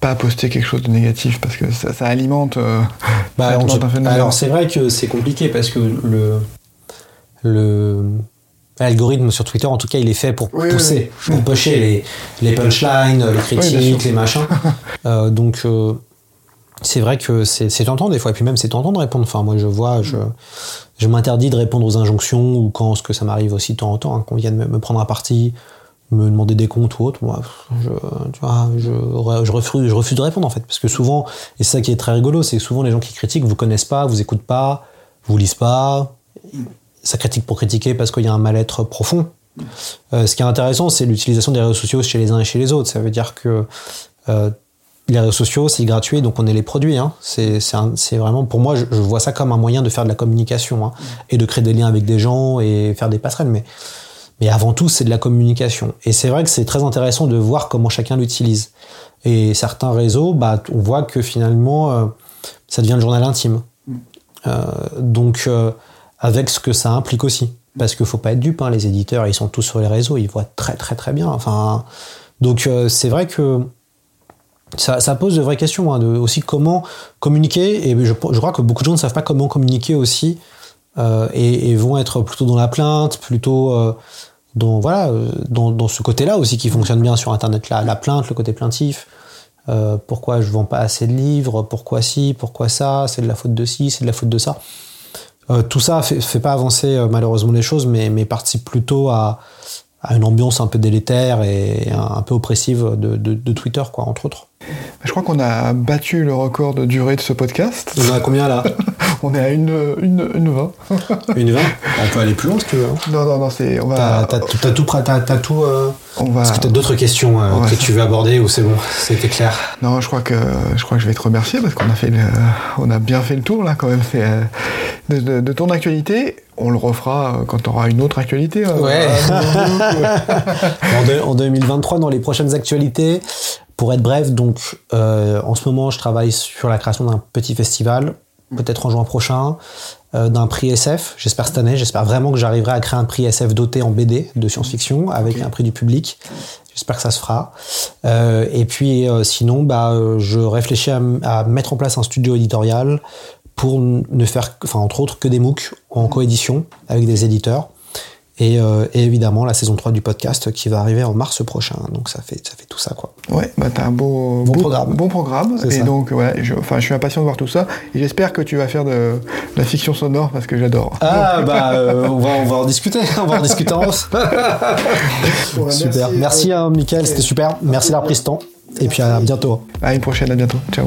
S1: pas poster quelque chose de négatif parce que ça, ça alimente. Euh,
S2: bah, alors c'est vrai que c'est compliqué parce que le le L'algorithme sur Twitter, en tout cas, il est fait pour pousser, pour pusher les, les punchlines, les critiques, les machins. Euh, donc, euh, c'est vrai que c'est tentant des fois. Et puis même, c'est tentant de répondre. Enfin, moi, je vois, je, m'interdis de répondre aux injonctions ou quand ce que ça m'arrive aussi de temps en temps, hein, qu'on vienne me, prendre à partie, me demander des comptes ou autre. Moi, je, tu vois, je, refuse, de répondre en fait. Parce que souvent, et c'est ça qui est très rigolo, c'est souvent les gens qui critiquent vous connaissent pas, vous écoutent pas, vous lisent pas ça critique pour critiquer parce qu'il y a un mal-être profond. Euh, ce qui est intéressant, c'est l'utilisation des réseaux sociaux chez les uns et chez les autres. Ça veut dire que euh, les réseaux sociaux, c'est gratuit, donc on est les produits. Hein. C'est vraiment, pour moi, je, vois ça comme un moyen de faire de la communication hein, et de créer des liens avec des gens et faire des passerelles. Mais, mais avant tout, c'est de la communication. Et c'est vrai que c'est très intéressant de voir comment chacun l'utilise. Et certains réseaux, bah, on voit que finalement, euh, ça devient le journal intime. donc, avec ce que ça implique aussi. Parce qu'il faut pas être dupe, hein, les éditeurs, ils sont tous sur les réseaux, ils voient très très très bien. Enfin, donc euh, c'est vrai que ça, pose de vraies questions, hein, aussi comment communiquer, et je, crois que beaucoup de gens ne savent pas comment communiquer aussi, euh, et, vont être plutôt dans la plainte, plutôt euh, dans, voilà, euh, dans, ce côté-là aussi qui fonctionne bien sur Internet, la, la plainte, le côté plaintif. Pourquoi je vends pas assez de livres, pourquoi ci, pourquoi ça, c'est de la faute de ci, c'est de la faute de ça. Tout ça fait, fait pas avancer malheureusement les choses, mais participe plutôt à, à, une ambiance un peu délétère et un, peu oppressive de, de, de, Twitter, quoi, entre autres.
S1: Je crois qu'on a battu le record de durée de ce podcast.
S2: On est à combien là?
S1: On est à une, une, une 20.
S2: une 20 On peut aller plus loin si tu veux. Hein.
S1: Non, non, non, c'est. On va...
S2: T'as tout prêt, t'as tout. Euh... On va... Est-ce que t'as d'autres questions euh, que tu veux aborder ou c'est bon C'était clair?
S1: Non, je crois que je crois que je vais te remercier parce qu'on a fait le... on a bien fait le tour là quand même. C'est euh, de, de, ton actualité. On le refera euh, quand tu auras une autre actualité.
S2: Ouais. en, en 2023, dans les prochaines actualités, pour être bref, donc euh, en ce moment, je travaille sur la création d'un petit festival peut-être en juin prochain, d'un prix SF. J'espère cette année. J'espère vraiment que j'arriverai à créer un prix SF doté en BD de science-fiction avec un prix du public. J'espère que ça se fera. et puis sinon, bah, je réfléchis à, mettre en place un studio éditorial pour ne faire, enfin entre autres, que des MOOC en coédition avec des éditeurs. Euh, et, évidemment la saison 3 du podcast qui va arriver en mars prochain. Donc ça fait, ça fait tout ça quoi.
S1: Ouais, bah t'as un beau,
S2: bon, programme.
S1: Bon programme. Et donc ouais, je, suis impatient de voir tout ça. Et j'espère que tu vas faire de, la fiction sonore parce que j'adore.
S2: Ah bah euh, on, va, on va en discuter. On va en discuter en super. Merci, hein, Mickaël, c'était super. Merci d'avoir pris ce temps. Et puis à bientôt.
S1: À une prochaine, à bientôt. Ciao.